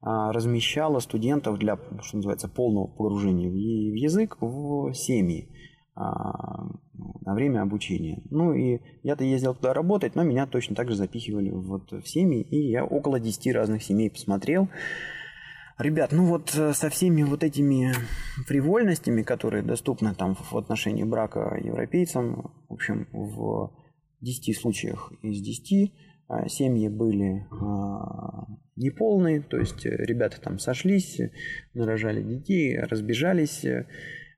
Speaker 1: а, размещала студентов для, что называется, полного погружения в язык в семьи на время обучения. Ну и я-то ездил туда работать, но меня точно так же запихивали вот в семьи, и я около 10 разных семей посмотрел. Ребят, ну вот э, со всеми вот этими привольностями, которые доступны там в отношении брака европейцам, в общем, в 10 случаях из 10 а, семьи были а, неполные, то есть э, ребята там сошлись, нарожали детей, разбежались,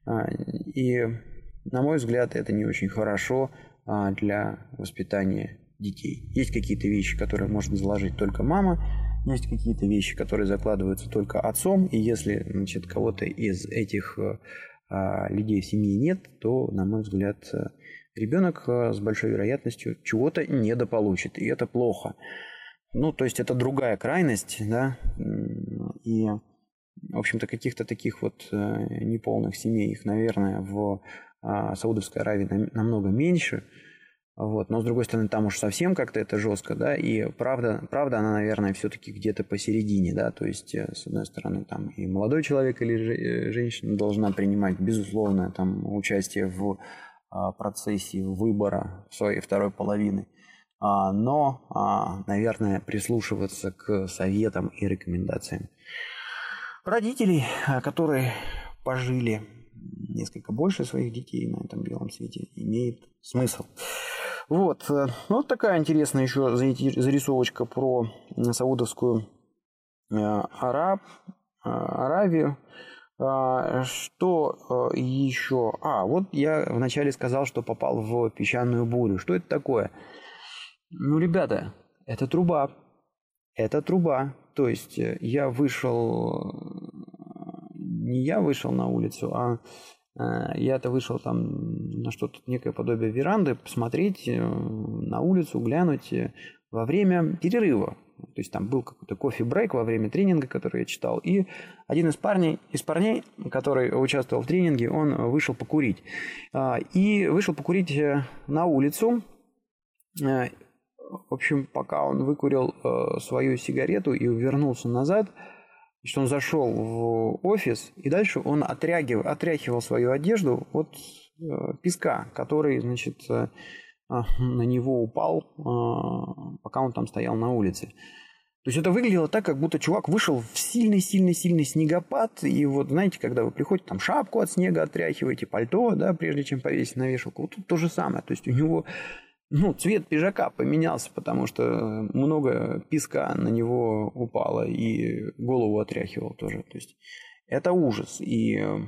Speaker 1: а, и, на мой взгляд, это не очень хорошо для воспитания детей. Есть какие-то вещи, которые может заложить только мама, есть какие-то вещи, которые закладываются только отцом, и если значит, кого-то из этих э, а, людей в семье нет, то, на мой взгляд, э, ребенок э, с большой вероятностью чего-то недополучит, и это плохо. Ну, то есть это другая крайность, да, и, в общем-то, каких-то таких вот неполных семей, их, наверное, в а, Саудовской Аравии намного меньше – вот. Но, с другой стороны, там уж совсем как-то это жестко, да, и правда, правда она, наверное, все-таки где-то посередине, да, то есть, э, с одной стороны, там и молодой человек или э, женщина должна принимать, безусловно, там, участие в а, процессе выбора своей второй половины, а, но, а, наверное, прислушиваться к советам и рекомендациям родителей, которые пожили несколько больше своих детей на этом белом свете, имеет смысл. Вот. Э, ну, вот такая интересная еще зарисовочка про саудовскую э, Араб, э, Аравию. А, что еще? А, вот я вначале сказал, что попал в песчаную бурю. Что это такое? Ну, ребята, это труба. Это труба. То есть я вышел... Не я вышел на улицу, а я-то вышел там на что-то, некое подобие веранды, посмотреть э, на улицу, глянуть э, во время перерыва. То есть там был какой-то кофе-брейк во время тренинга, который я читал. И один из парней, из парней, который участвовал в тренинге, он вышел покурить. И вышел покурить на улицу. в общем, пока он выкурил э, свою сигарету и вернулся назад, что он зашел в офис, и дальше он отрягивал, отряхивал свою одежду от э, песка, который, значит, э, на него упал, э, пока он там стоял на улице. То есть это выглядело так, как будто чувак вышел в сильный-сильный-сильный снегопад, и вот, знаете, когда вы приходите, там шапку от снега отряхиваете, пальто, да, прежде чем повесить на вешалку, вот тут то же самое. То есть у него, ну, цвет пиджака поменялся, потому что много песка на него упало, и голову отряхивал тоже. То есть это ужас. И э,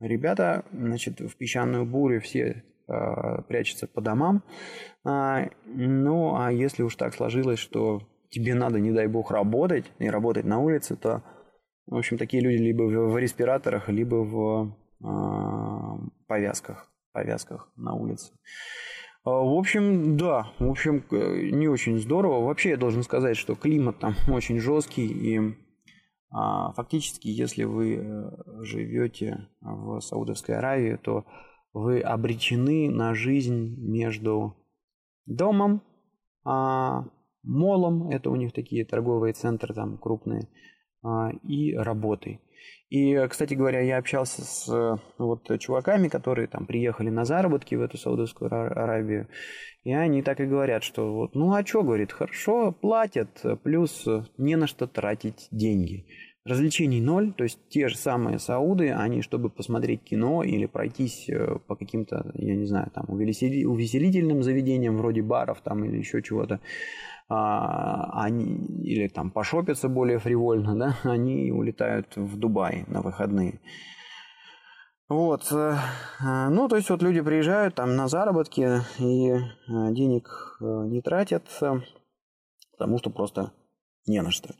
Speaker 1: ребята, значит, в песчаную бурю все э, прячутся по домам. А, ну, а если уж так сложилось, что тебе надо, не дай бог, работать и работать на улице, то, в общем, такие люди либо в, в респираторах, либо в э, повязках, повязках на улице. А, в общем, да, в общем, не очень здорово. Вообще я должен сказать, что климат там [LAUGHS] очень жесткий и а, фактически, если вы э, живете в Саудовской Аравии, то вы обречены на жизнь между домом, а, молом, это у них такие торговые центры там крупные, и работой. И, кстати говоря, я общался с вот чуваками, которые там приехали на заработки в эту Саудовскую Аравию, и они так и говорят, что вот, ну а что, говорит, хорошо платят, плюс не на что тратить деньги. Развлечений ноль, то есть те же самые сауды, они, чтобы посмотреть кино или пройтись э, по каким-то, я не знаю, там, увеселительным заведениям, вроде баров там или еще чего-то, а, они, или там пошопиться более фривольно, да, [LAUGHS] они улетают в Дубай на выходные. Вот, э, ну, то есть вот люди приезжают там на заработки и э, денег не тратят, потому что просто не на что.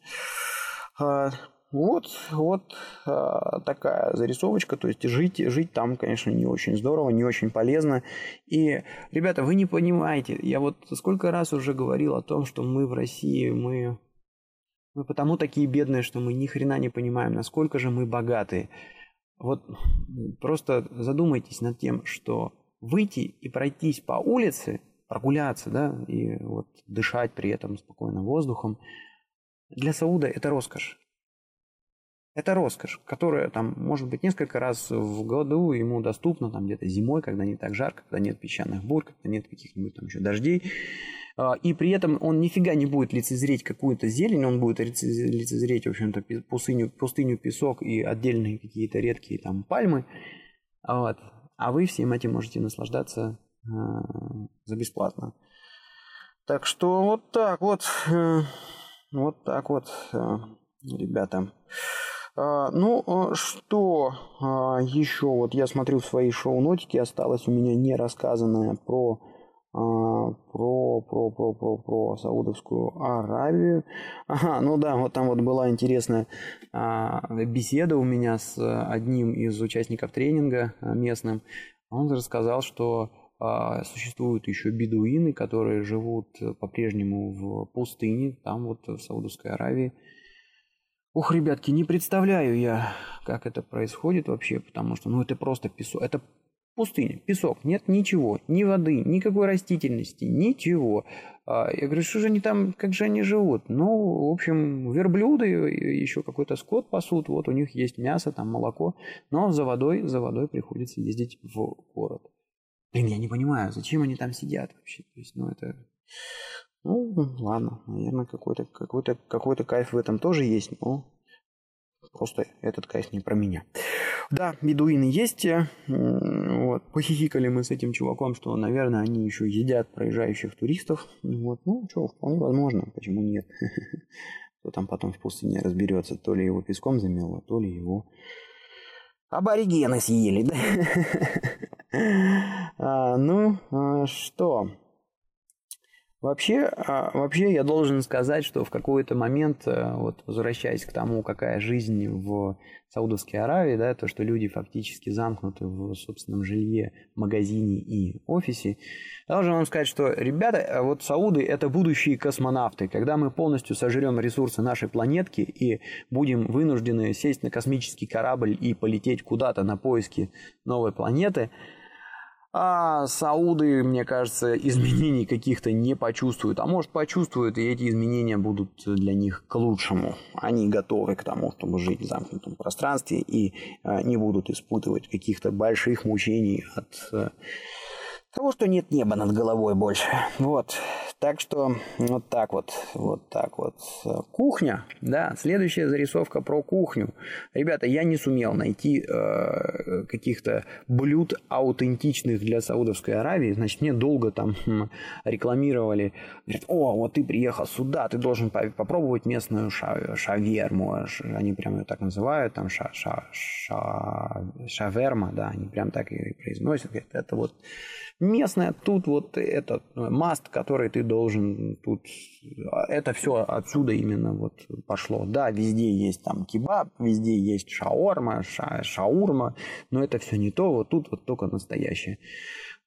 Speaker 1: Вот, вот э, такая зарисовочка. То есть жить, жить там, конечно, не очень здорово, не очень полезно. И, ребята, вы не понимаете, я вот сколько раз уже говорил о том, что мы в России, мы, мы потому такие бедные, что мы ни хрена не понимаем, насколько же мы богатые. Вот просто задумайтесь над тем, что выйти и пройтись по улице, прогуляться, да, и вот дышать при этом спокойно воздухом, для Сауда это роскошь. Это роскошь, которая там может быть несколько раз в году ему доступна, там где-то зимой, когда не так жарко, когда нет песчаных бур, когда нет каких-нибудь там еще дождей. А, и при этом он нифига не будет лицезреть какую-то зелень, он будет лицезреть, в общем-то, пустыню, пустыню, песок и отдельные какие-то редкие там пальмы. Вот. А вы всем этим можете наслаждаться э, за бесплатно. Так что вот так вот, э, вот так вот, э, ребята. А, ну, а, что а, еще? Вот я смотрю в свои шоу-нотики, осталось у меня не рассказанное про про, про, про, про, про Саудовскую Аравию. [LAUGHS] Ага, ну да, вот там вот была интересная беседа у меня с одним из участников тренинга местным. Он рассказал, что существуют еще бедуины, которые живут по-прежнему в пустыне, там вот в Саудовской Аравии. Ух, ребятки, не представляю я, как это происходит вообще, потому что, ну, это просто песок, это пустыня, песок, нет ничего, ни воды, никакой растительности, ничего. А, я говорю, что же они там, как же они живут? Ну, в общем, верблюды, еще какой-то скот пасут, вот у них есть мясо, там молоко, но за водой, за водой приходится ездить в город. Блин, я не понимаю, зачем они там сидят вообще, то есть, ну, это... Ну, ладно, наверное, какой-то какой -то, какой -то кайф в этом тоже есть, но просто этот кайф не про меня. Да, бедуины есть. Э, вот. Похихикали мы с этим чуваком, что, наверное, они еще едят проезжающих туристов. Вот. Ну, что, вполне возможно, почему нет. [LAUGHS] Кто там потом в пустыне разберется, то ли его песком замело, то ли его аборигены съели, да? [LAUGHS] а, ну, а, что? Вообще, а, вообще я должен сказать, что в какой-то момент, э, вот возвращаясь к тому, какая жизнь в Саудовской Аравии, да, то, что люди фактически замкнуты в собственном жилье, магазине и офисе, должен вам сказать, что ребята, э, вот Сауды это будущие космонавты. Когда мы полностью сожрем ресурсы нашей планетки и будем вынуждены сесть на космический корабль и полететь куда-то на поиски новой планеты – А сауды, мне кажется, изменений каких-то не почувствуют. А может почувствуют, и эти изменения будут для них к лучшему. Они готовы к тому, чтобы жить в замкнутом пространстве и а, не будут испытывать каких-то больших мучений от э, того, что нет неба над головой больше. Вот. Так что вот так вот, вот так вот. Кухня, да, следующая зарисовка про кухню. Ребята, я не сумел найти э, каких-то блюд аутентичных для Саудовской Аравии. Значит, мне долго там хм, рекламировали. Говорят, о, вот ты приехал сюда, ты должен попробовать местную ша шаверму. Они прям ее так называют, там ша ша ша шаверма, да, они прям так ее и произносят. Говорят, это вот местная, тут вот этот маст, который ты должен тут... Это все отсюда именно вот пошло. Да, везде есть там кебаб, везде есть шаорма, ша, шаурма, но это все не то, вот тут вот только настоящее.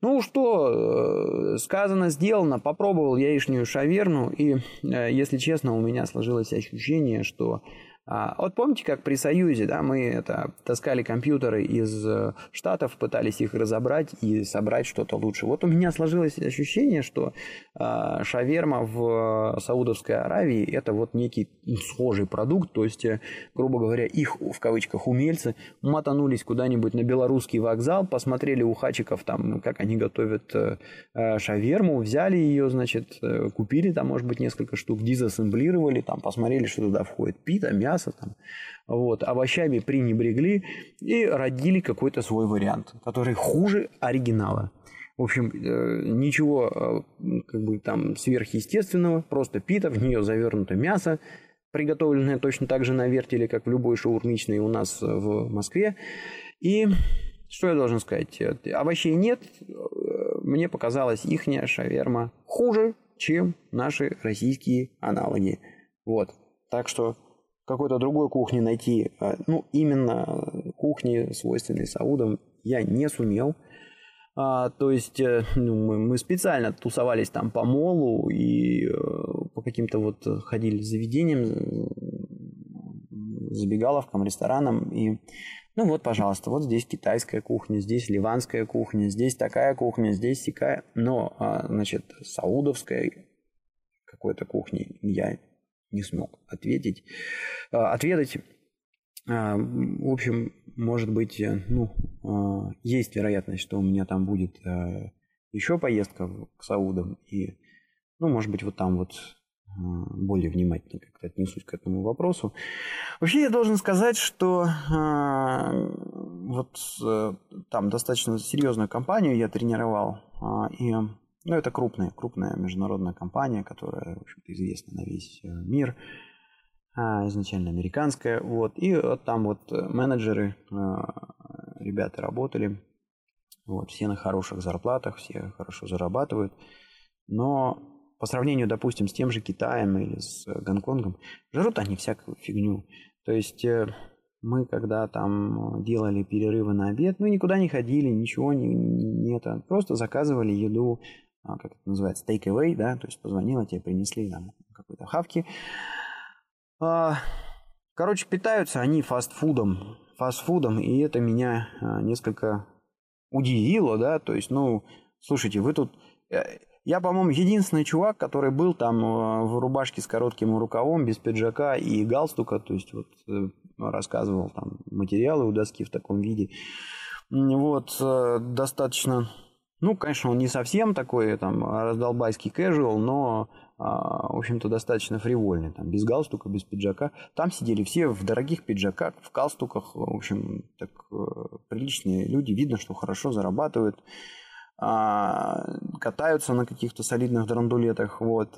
Speaker 1: Ну что, э, сказано, сделано, попробовал яичную шаверну, и, э, если честно, у меня сложилось ощущение, что а, вот помните, как при Союзе, да, мы это, таскали компьютеры из э, Штатов, пытались их разобрать и собрать что-то лучше. Вот у меня сложилось ощущение, что а, шаверма в Саудовской Аравии это вот некий схожий продукт, то есть, э, грубо говоря, их в кавычках умельцы мотанулись куда-нибудь на белорусский вокзал, посмотрели у хачиков там, как они готовят э, шаверму, взяли ее, значит, купили там, может быть, несколько штук, дизассемблировали, там, посмотрели, что туда входит пита, мясо, мясо, там, вот, овощами пренебрегли и родили какой-то свой вариант, который хуже оригинала. В общем, э, ничего э, как бы там сверхъестественного, просто пита, в нее завернуто мясо, приготовленное точно так же на вертеле, как в любой шаурмичной у нас в Москве. И что я должен сказать? Овощей нет. Мне показалось ихняя шаверма хуже, чем наши российские аналоги. Вот. Так что какой-то другой кухни найти, а, ну, именно кухни, свойственной саудам, я не сумел. А, то есть э, ну, мы, мы специально тусовались там по молу и э, по каким-то вот ходили заведениям, забегаловкам, ресторанам. И, ну вот, пожалуйста, вот здесь китайская кухня, здесь ливанская кухня, здесь такая кухня, здесь такая. Но, а, значит, саудовской какой-то кухни я не смог ответить. А, ответить, а, в общем, может быть, э, ну, а, есть вероятность, что у меня там будет э, еще поездка к Саудам, и, ну, может быть, вот там вот более внимательно как-то отнесусь к этому вопросу. Вообще я должен сказать, что э, вот э, там достаточно серьезную компанию я тренировал, э, и ну, это крупная, крупная международная компания, которая, в общем-то, известна на весь э, мир, а, изначально американская, вот, и вот там вот менеджеры, э, ребята работали, вот, все на хороших зарплатах, все хорошо зарабатывают, но по сравнению, допустим, с тем же Китаем или с Гонконгом, жрут они всякую фигню, то есть э, мы когда там делали перерывы на обед, мы никуда не ходили, ничего не, не, не это, просто заказывали еду как это называется, take away, да, то есть позвонила, тебе принесли там какой-то хавки. А, короче, питаются они фастфудом, фастфудом, и это меня а, несколько удивило, да, то есть, ну, слушайте, вы тут... Э, я, по-моему, единственный чувак, который был там в рубашке с коротким рукавом, без пиджака и галстука, то есть вот э, рассказывал там материалы у доски в таком виде. Вот, э, достаточно ну, конечно, он не совсем такой там раздолбайский casual, но, а, в общем-то, достаточно фривольный. Там, без галстука, без пиджака. Там сидели все в дорогих пиджаках, в галстуках. В общем, так э, приличные люди. Видно, что хорошо зарабатывают. А, катаются на каких-то солидных драндулетах. Вот.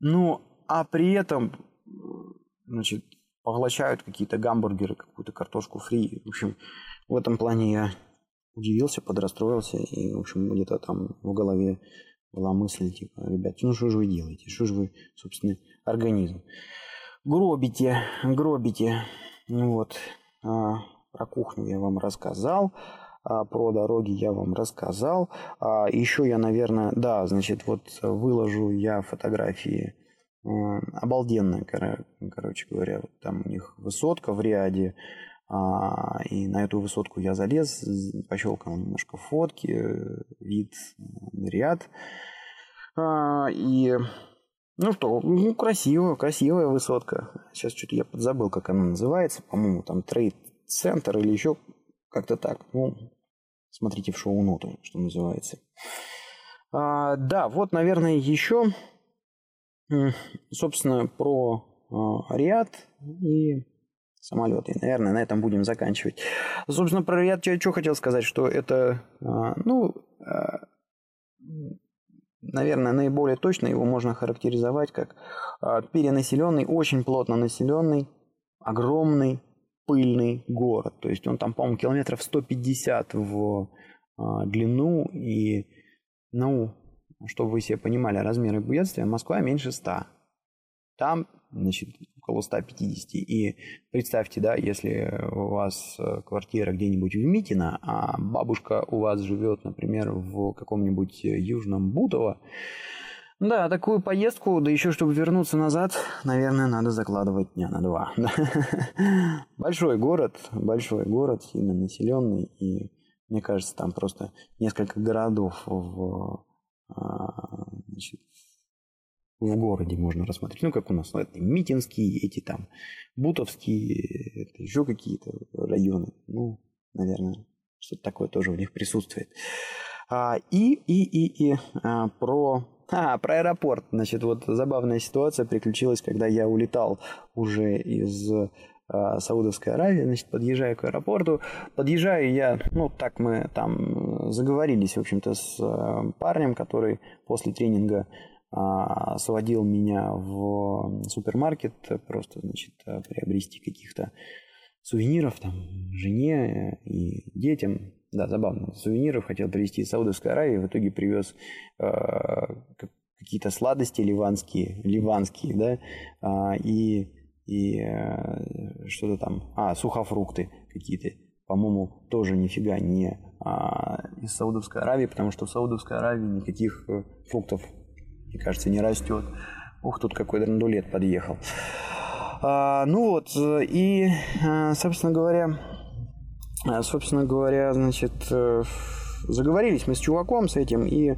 Speaker 1: Ну, а при этом, значит, поглощают какие-то гамбургеры, какую-то картошку фри. В общем, в этом плане я удивился, подрастроился, и, в общем, где-то там в голове была мысль, типа, ребят, ну что же вы делаете, что же вы, собственно, организм. Гробите, гробите. Вот, а, про кухню я вам рассказал, а про дороги я вам рассказал. А еще я, наверное, да, значит, вот выложу я фотографии обалденная, короче говоря, вот там у них высотка в Риаде, А, и на эту высотку я залез, пощелкал немножко фотки, вид ряд. А, и ну что, ну красиво, красивая высотка. Сейчас что-то я подзабыл, как она называется. По-моему, там трейд-центр или еще как-то так. Ну, смотрите в шоу-ноту, что называется. А, да, вот, наверное, еще, собственно, про а, Риад и самолеты. Наверное, на этом будем заканчивать. Собственно, про Риад я что хотел сказать, что это, а, ну, а, наверное, наиболее точно его можно характеризовать как а, перенаселенный, очень плотно населенный, огромный, пыльный город. То есть он там, по-моему, километров 150 в длину и, ну, чтобы вы себе понимали размеры бедствия, Москва меньше 100. Там, значит, около 150. И представьте, да, если у вас э, квартира где-нибудь в Митино, а бабушка у вас живет, например, в каком-нибудь Южном Бутово, да, такую поездку, да еще чтобы вернуться назад, наверное, надо закладывать дня на два. [LAUGHS] Большой город, большой город, сильно населенный, и мне кажется, там просто несколько городов в, а, значит, в городе можно рассмотреть. Ну, как у нас, ну, это Митинские, эти там, Бутовские, это еще какие-то районы. Ну, наверное, что-то такое тоже у них присутствует. А, и, и, и, и а, про а, про аэропорт. Значит, вот забавная ситуация приключилась, когда я улетал уже из а, Саудовской Аравии, значит, подъезжаю к аэропорту. Подъезжаю я, ну, так мы там заговорились, в общем-то, с а, парнем, который после тренинга сводил меня в супермаркет просто, значит, приобрести каких-то сувениров там жене и детям. Да, забавно. Сувениров хотел привезти из Саудовской Аравии, в итоге привез э, какие-то сладости ливанские, ливанские, да, э, и, и э, что-то там, а, сухофрукты какие-то, по-моему, тоже нифига не э, из Саудовской Аравии, потому что в Саудовской Аравии никаких фруктов мне кажется, не растет. Ух, тут какой драндулет подъехал. А, ну вот, и, а, собственно говоря, а, собственно говоря, значит, э, заговорились мы с чуваком с этим, и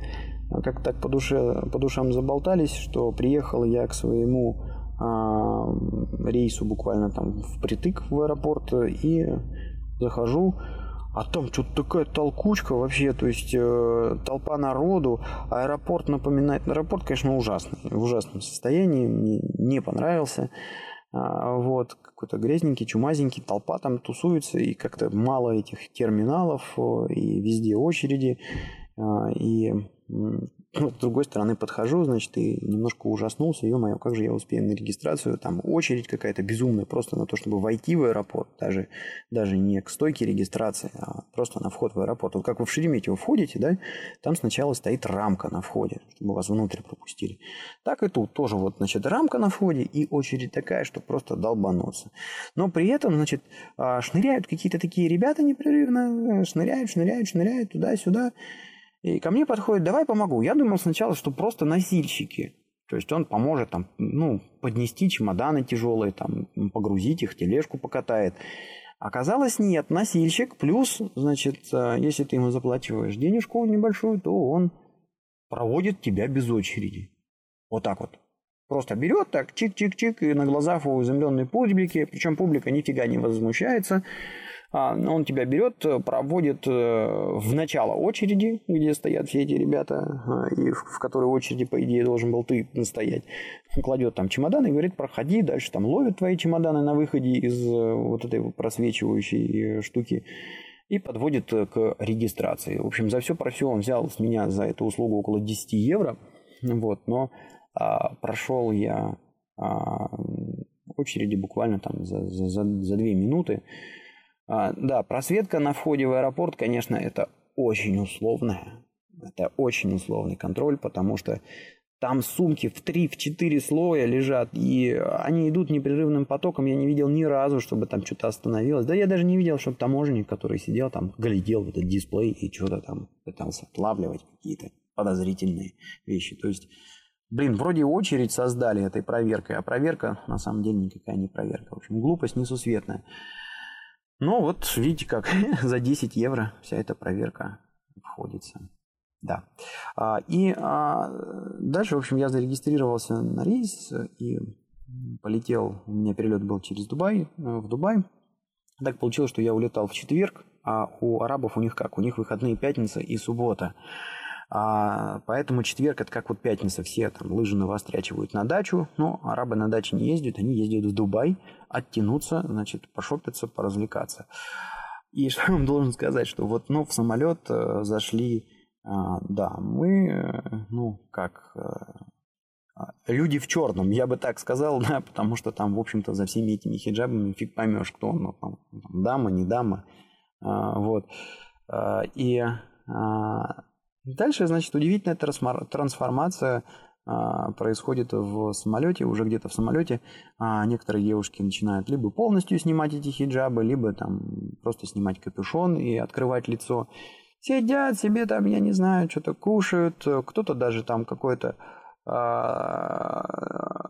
Speaker 1: как так по, душе, по душам заболтались, что приехал я к своему а, рейсу буквально там впритык в аэропорт, и захожу, а там что-то такая толкучка вообще, то есть э, толпа народу, аэропорт напоминает, аэропорт, конечно, ужасный, в ужасном состоянии, мне не понравился, а, вот, какой-то грязненький, чумазенький, толпа там тусуется, и как-то мало этих терминалов, и везде очереди, а, и ну, с другой стороны подхожу, значит, и немножко ужаснулся, ё-моё, как же я успею на регистрацию, там очередь какая-то безумная просто на то, чтобы войти в аэропорт, даже, даже не к стойке регистрации, а просто на вход в аэропорт. Вот как вы в Шереметьево входите, да, там сначала стоит рамка на входе, чтобы вас внутрь пропустили. Так и тут тоже вот, значит, рамка на входе и очередь такая, что просто долбануться. Но при этом, значит, а, шныряют какие-то такие ребята непрерывно, шныряют, шныряют, шныряют туда-сюда, и ко мне подходит, давай помогу. Я думал сначала, что просто носильщики. То есть он поможет там, ну, поднести чемоданы тяжелые, там, погрузить их, тележку покатает. Оказалось, нет, носильщик, плюс, значит, э, если ты ему заплачиваешь денежку небольшую, то он проводит тебя без очереди. Вот так вот. Просто берет так, чик-чик-чик, и на глазах у изумленной публики, причем публика нифига не возмущается, он тебя берет, проводит э, в начало очереди, где стоят все эти ребята, а, и в которой очереди, по идее, должен был ты стоять. Кладет там чемоданы и говорит, проходи, дальше там ловит твои чемоданы на выходе из э, вот этой просвечивающей э, штуки и подводит к регистрации. В общем, за все про все он взял с меня за эту услугу около 10 евро, вот, но а, прошел я а, очереди буквально там за, за, за 2 минуты, а, да, просветка на входе в аэропорт, конечно, это очень условная. Это очень условный контроль, потому что там сумки в 3-4 слоя лежат, и они идут непрерывным потоком. Я не видел ни разу, чтобы там что-то остановилось. Да я даже не видел, чтобы таможенник, который сидел там, глядел в этот дисплей и что-то там пытался отлавливать какие-то подозрительные вещи. То есть, блин, вроде очередь создали этой проверкой, а проверка на самом деле никакая не проверка. В общем, глупость несусветная. Ну вот, видите как, [LAUGHS] за 10 евро вся эта проверка обходится. Да. А, и а, дальше, в общем, я зарегистрировался на рейс и полетел, у меня перелет был через Дубай, э, в Дубай. Так получилось, что я улетал в четверг, а у арабов у них как? У них выходные пятница и суббота. А, поэтому четверг это как вот пятница, все там лыжи навострячивают на дачу, но арабы на даче не ездят, они ездят в Дубай оттянуться, значит, пошопиться, поразвлекаться. И [LAUGHS] что я вам должен сказать, что вот, ну, в самолет э, зашли, э, да, мы, э, ну, как, э, а, люди в черном, я бы так сказал, [LAUGHS] да, потому что там, в общем-то, за всеми этими хиджабами фиг поймешь, кто он, ну, там, дама, не дама, а, вот. И Дальше, значит, удивительная трансформация а, происходит в самолете, уже где-то в самолете. А некоторые девушки начинают либо полностью снимать эти хиджабы, либо там просто снимать капюшон и открывать лицо. Сидят себе там, я не знаю, что-то кушают, кто-то даже там какой-то а,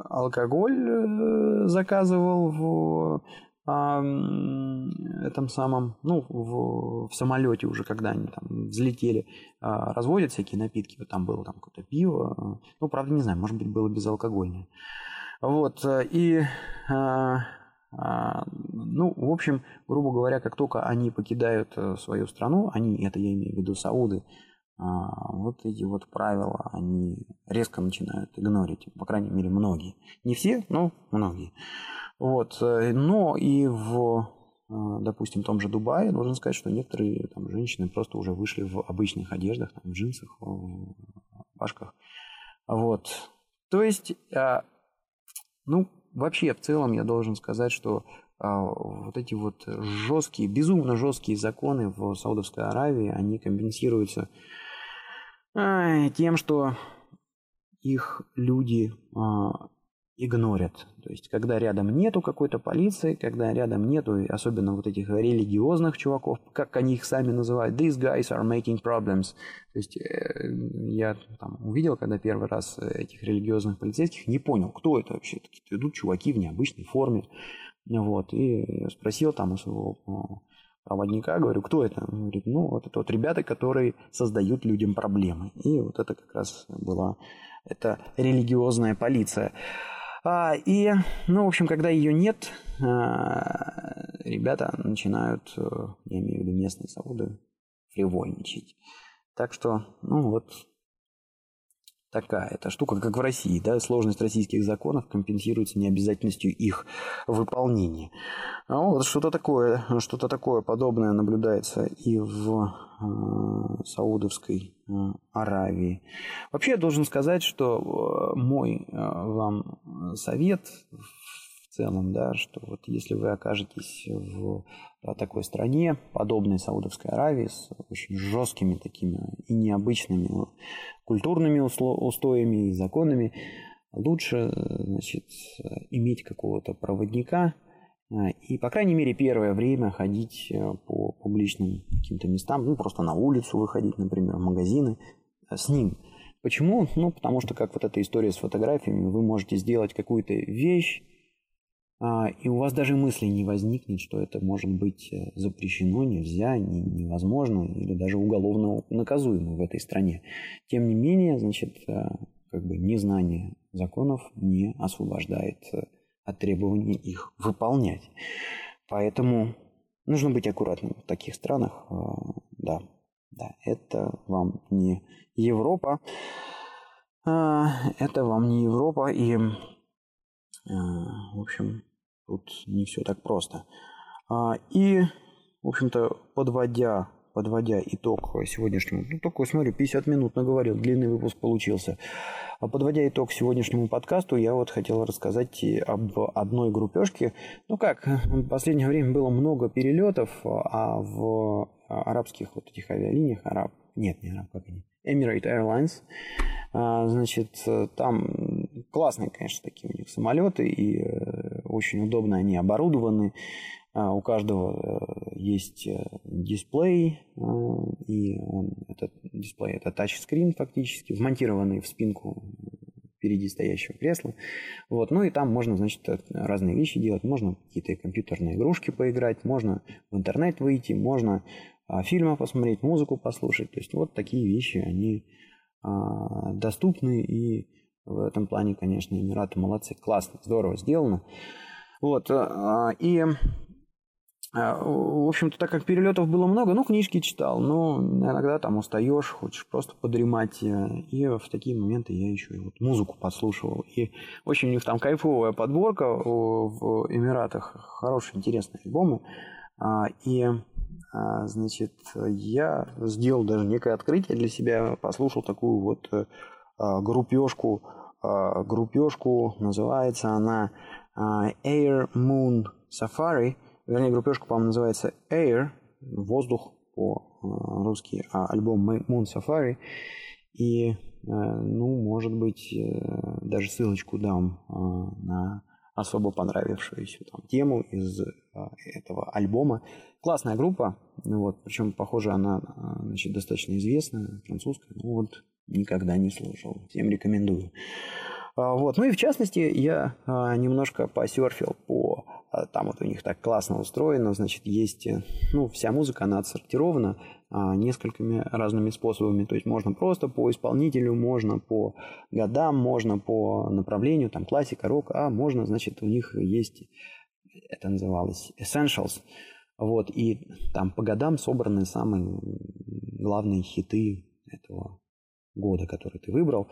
Speaker 1: алкоголь э, заказывал в этом самом, ну, в, в самолете уже, когда они там взлетели, а, разводят всякие напитки, вот там было там какое-то пиво, ну, правда, не знаю, может быть, было безалкогольное. Вот, и, а, а, ну, в общем, грубо говоря, как только они покидают э, свою страну, они, это я имею в виду сауды, вот эти вот правила, они резко начинают игнорить, по крайней мере, многие. Не все, но многие. Вот. Э, но и в, э, допустим, том же Дубае, должен сказать, что некоторые там, женщины просто уже вышли в обычных одеждах, там, в джинсах, в башках. Вот. То есть, а, ну, вообще, в целом, я должен сказать, что а, вот эти вот жесткие, безумно жесткие законы в Саудовской Аравии, они компенсируются тем, что их люди а, игнорят. То есть, когда рядом нету какой-то полиции, когда рядом нету, особенно вот этих религиозных чуваков, как они их сами называют, these guys are making problems. То есть, э, я там увидел, когда первый раз этих религиозных полицейских, не понял, кто это вообще. Такие идут чуваки в необычной форме. Вот, и спросил там у своего э, проводника, говорю, кто это? Он говорит, ну, вот это вот ребята, которые создают людям проблемы. И вот это как раз была это религиозная полиция. А, и, ну, в общем, когда ее нет, а, ребята начинают, э, я имею в виду местные сауды, фривольничать. Так что, ну вот, такая эта штука, как в России, да, сложность российских законов компенсируется необязательностью их выполнения. А вот что-то такое, что-то такое подобное наблюдается и в э, Саудовской э, Аравии. Вообще я должен сказать, что э, мой э, вам совет целом, да, что вот если вы окажетесь в такой стране, подобной Саудовской Аравии, с очень жесткими такими и необычными культурными устоями и законами, лучше значит, иметь какого-то проводника а, и, по крайней мере, первое время ходить э, по публичным каким-то местам, ну, просто на улицу выходить, например, в магазины э, с ним. Почему? Ну, потому что, как вот эта история с фотографиями, вы можете сделать какую-то вещь, а, и у вас даже мысли не возникнет, что это может быть э, запрещено, нельзя, невозможно или даже уголовно наказуемо в этой стране. Тем не менее, значит, э, как бы незнание законов не освобождает э, от требования их выполнять. Поэтому нужно быть аккуратным в таких странах. Да, да, это вам не Европа. А, это вам не Европа, и в общем, тут не все так просто. А, и, в общем-то, подводя, подводя итог сегодняшнему, ну, только смотрю, 50 минут наговорил, длинный выпуск получился. А подводя итог сегодняшнему подкасту, я вот хотел рассказать об одной группежке. Ну как, в последнее время было много перелетов, а в арабских вот этих авиалиниях, араб, нет, не араб, как они, Emirate Airlines, а, значит, там классные, конечно, такие у них самолеты, и э, очень удобно они оборудованы. А, у каждого э, есть э, дисплей, и он, этот дисплей это тачскрин фактически, вмонтированный в спинку впереди стоящего кресла. Вот. Ну и там можно, значит, разные вещи делать. Можно какие-то компьютерные игрушки поиграть, можно в интернет выйти, можно а, фильмы посмотреть, музыку послушать. То есть вот такие вещи, они а, доступны и в этом плане, конечно, Эмираты молодцы. Классно, здорово сделано. Вот. А, и а, в общем-то, так как перелетов было много, ну, книжки читал, но иногда там устаешь, хочешь просто подремать. Э, и в такие моменты я еще и вот музыку подслушивал. И очень у них там кайфовая подборка в Эмиратах. Хорошие, интересные альбомы. А, и, а, значит, я сделал даже некое открытие для себя, послушал такую вот э, группешку, группешку, называется она Air Moon Safari – вернее, группировка, по-моему, называется Air, воздух по-русски, э, а альбом Moon Safari. И, э, ну, может быть, э, даже ссылочку дам на особо понравившуюся там тему из этого альбома. Классная группа, вот, причем, похоже, она значит, достаточно известная, французская, ну вот, никогда не слушал, всем рекомендую. Вот. Ну и в частности, я немножко посерфил по а там вот у них так классно устроено, значит, есть, э, ну, вся музыка, она отсортирована а, несколькими разными способами, то есть можно просто по исполнителю, можно по годам, можно по направлению, там, классика, рок, а можно, значит, у них есть, это называлось Essentials, вот, и там по годам собраны самые главные хиты этого года, который ты выбрал.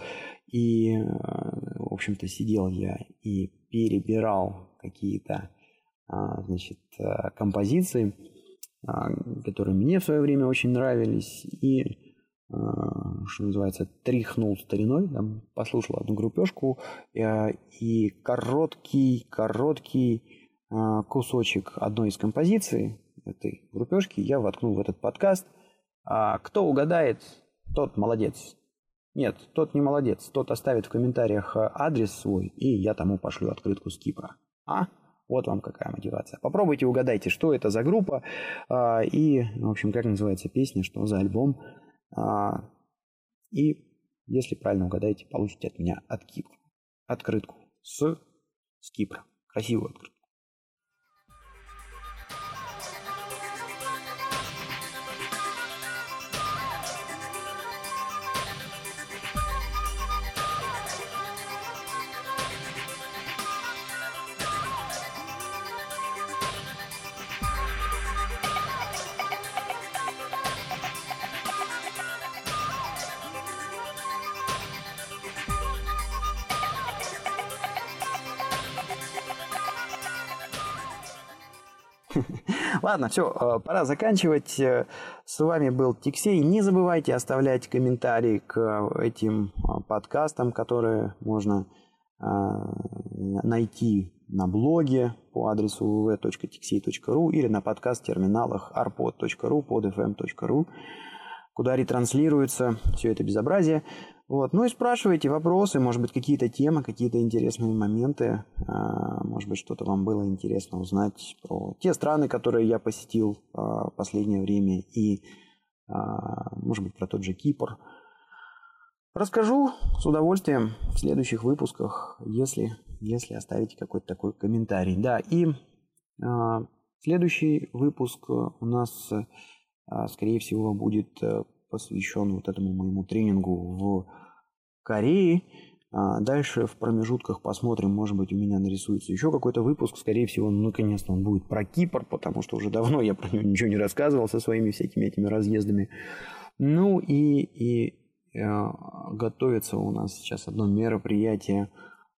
Speaker 1: И, э, в общем-то, сидел я и перебирал какие-то а, значит, э, композиции, а, которые мне в свое время очень нравились, и, а, что называется, тряхнул стариной, там, послушал одну группешку, э, и короткий, короткий кусочек одной из композиций этой группешки я воткнул в этот подкаст. А кто угадает, тот молодец. Нет, тот не молодец. Тот оставит в комментариях адрес свой, и я тому пошлю открытку с Кипра. А? Вот вам какая мотивация. Попробуйте угадайте, что это за группа а, и, в общем, как называется песня, что за альбом. А, и если правильно угадаете, получите от меня от Кипра открытку с, с Кипра. Красивую открытку. Ладно, все, э, пора заканчивать. Э, с вами был Тиксей. Не забывайте оставлять комментарии к этим э, подкастам, которые можно найти на блоге по адресу www.tixey.ru или на подкаст-терминалах arpod.ru, podfm.ru, куда ретранслируется все это безобразие. Вот. Ну и спрашивайте вопросы, может быть, какие-то темы, какие-то интересные моменты. А, может быть, что-то вам было интересно узнать про те страны, которые я посетил а, в последнее время, и, а, может быть, про тот же Кипр. Расскажу с удовольствием в следующих выпусках, если, если оставите какой-то такой комментарий. Да, и следующий выпуск у нас, скорее всего, будет э, посвящен вот этому моему тренингу в Корее. А дальше в промежутках посмотрим, может быть, у меня нарисуется еще какой-то выпуск. Скорее всего, наконец-то он будет про Кипр, потому что уже давно я про него ничего не рассказывал со своими всякими этими разъездами. Ну и, и э, готовится у нас сейчас одно мероприятие э,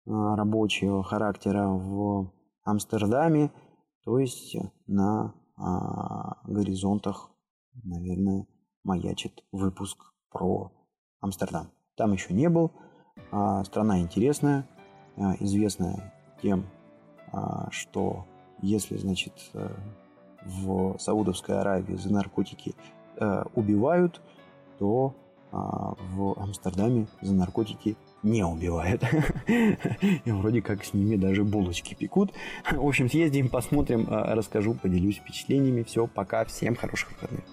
Speaker 1: рабочего характера в Амстердаме, то есть на э, горизонтах, наверное, маячит выпуск про Амстердам. Там еще не был. А, страна интересная, а, известная тем, а, что если, значит, э, в Саудовской Аравии за наркотики э, убивают, то в Амстердаме за наркотики не убивают. [LAUGHS] И вроде как с ними даже булочки пекут. [LAUGHS] В общем, съездим, посмотрим, расскажу, поделюсь впечатлениями. Все, пока, всем хороших выходных.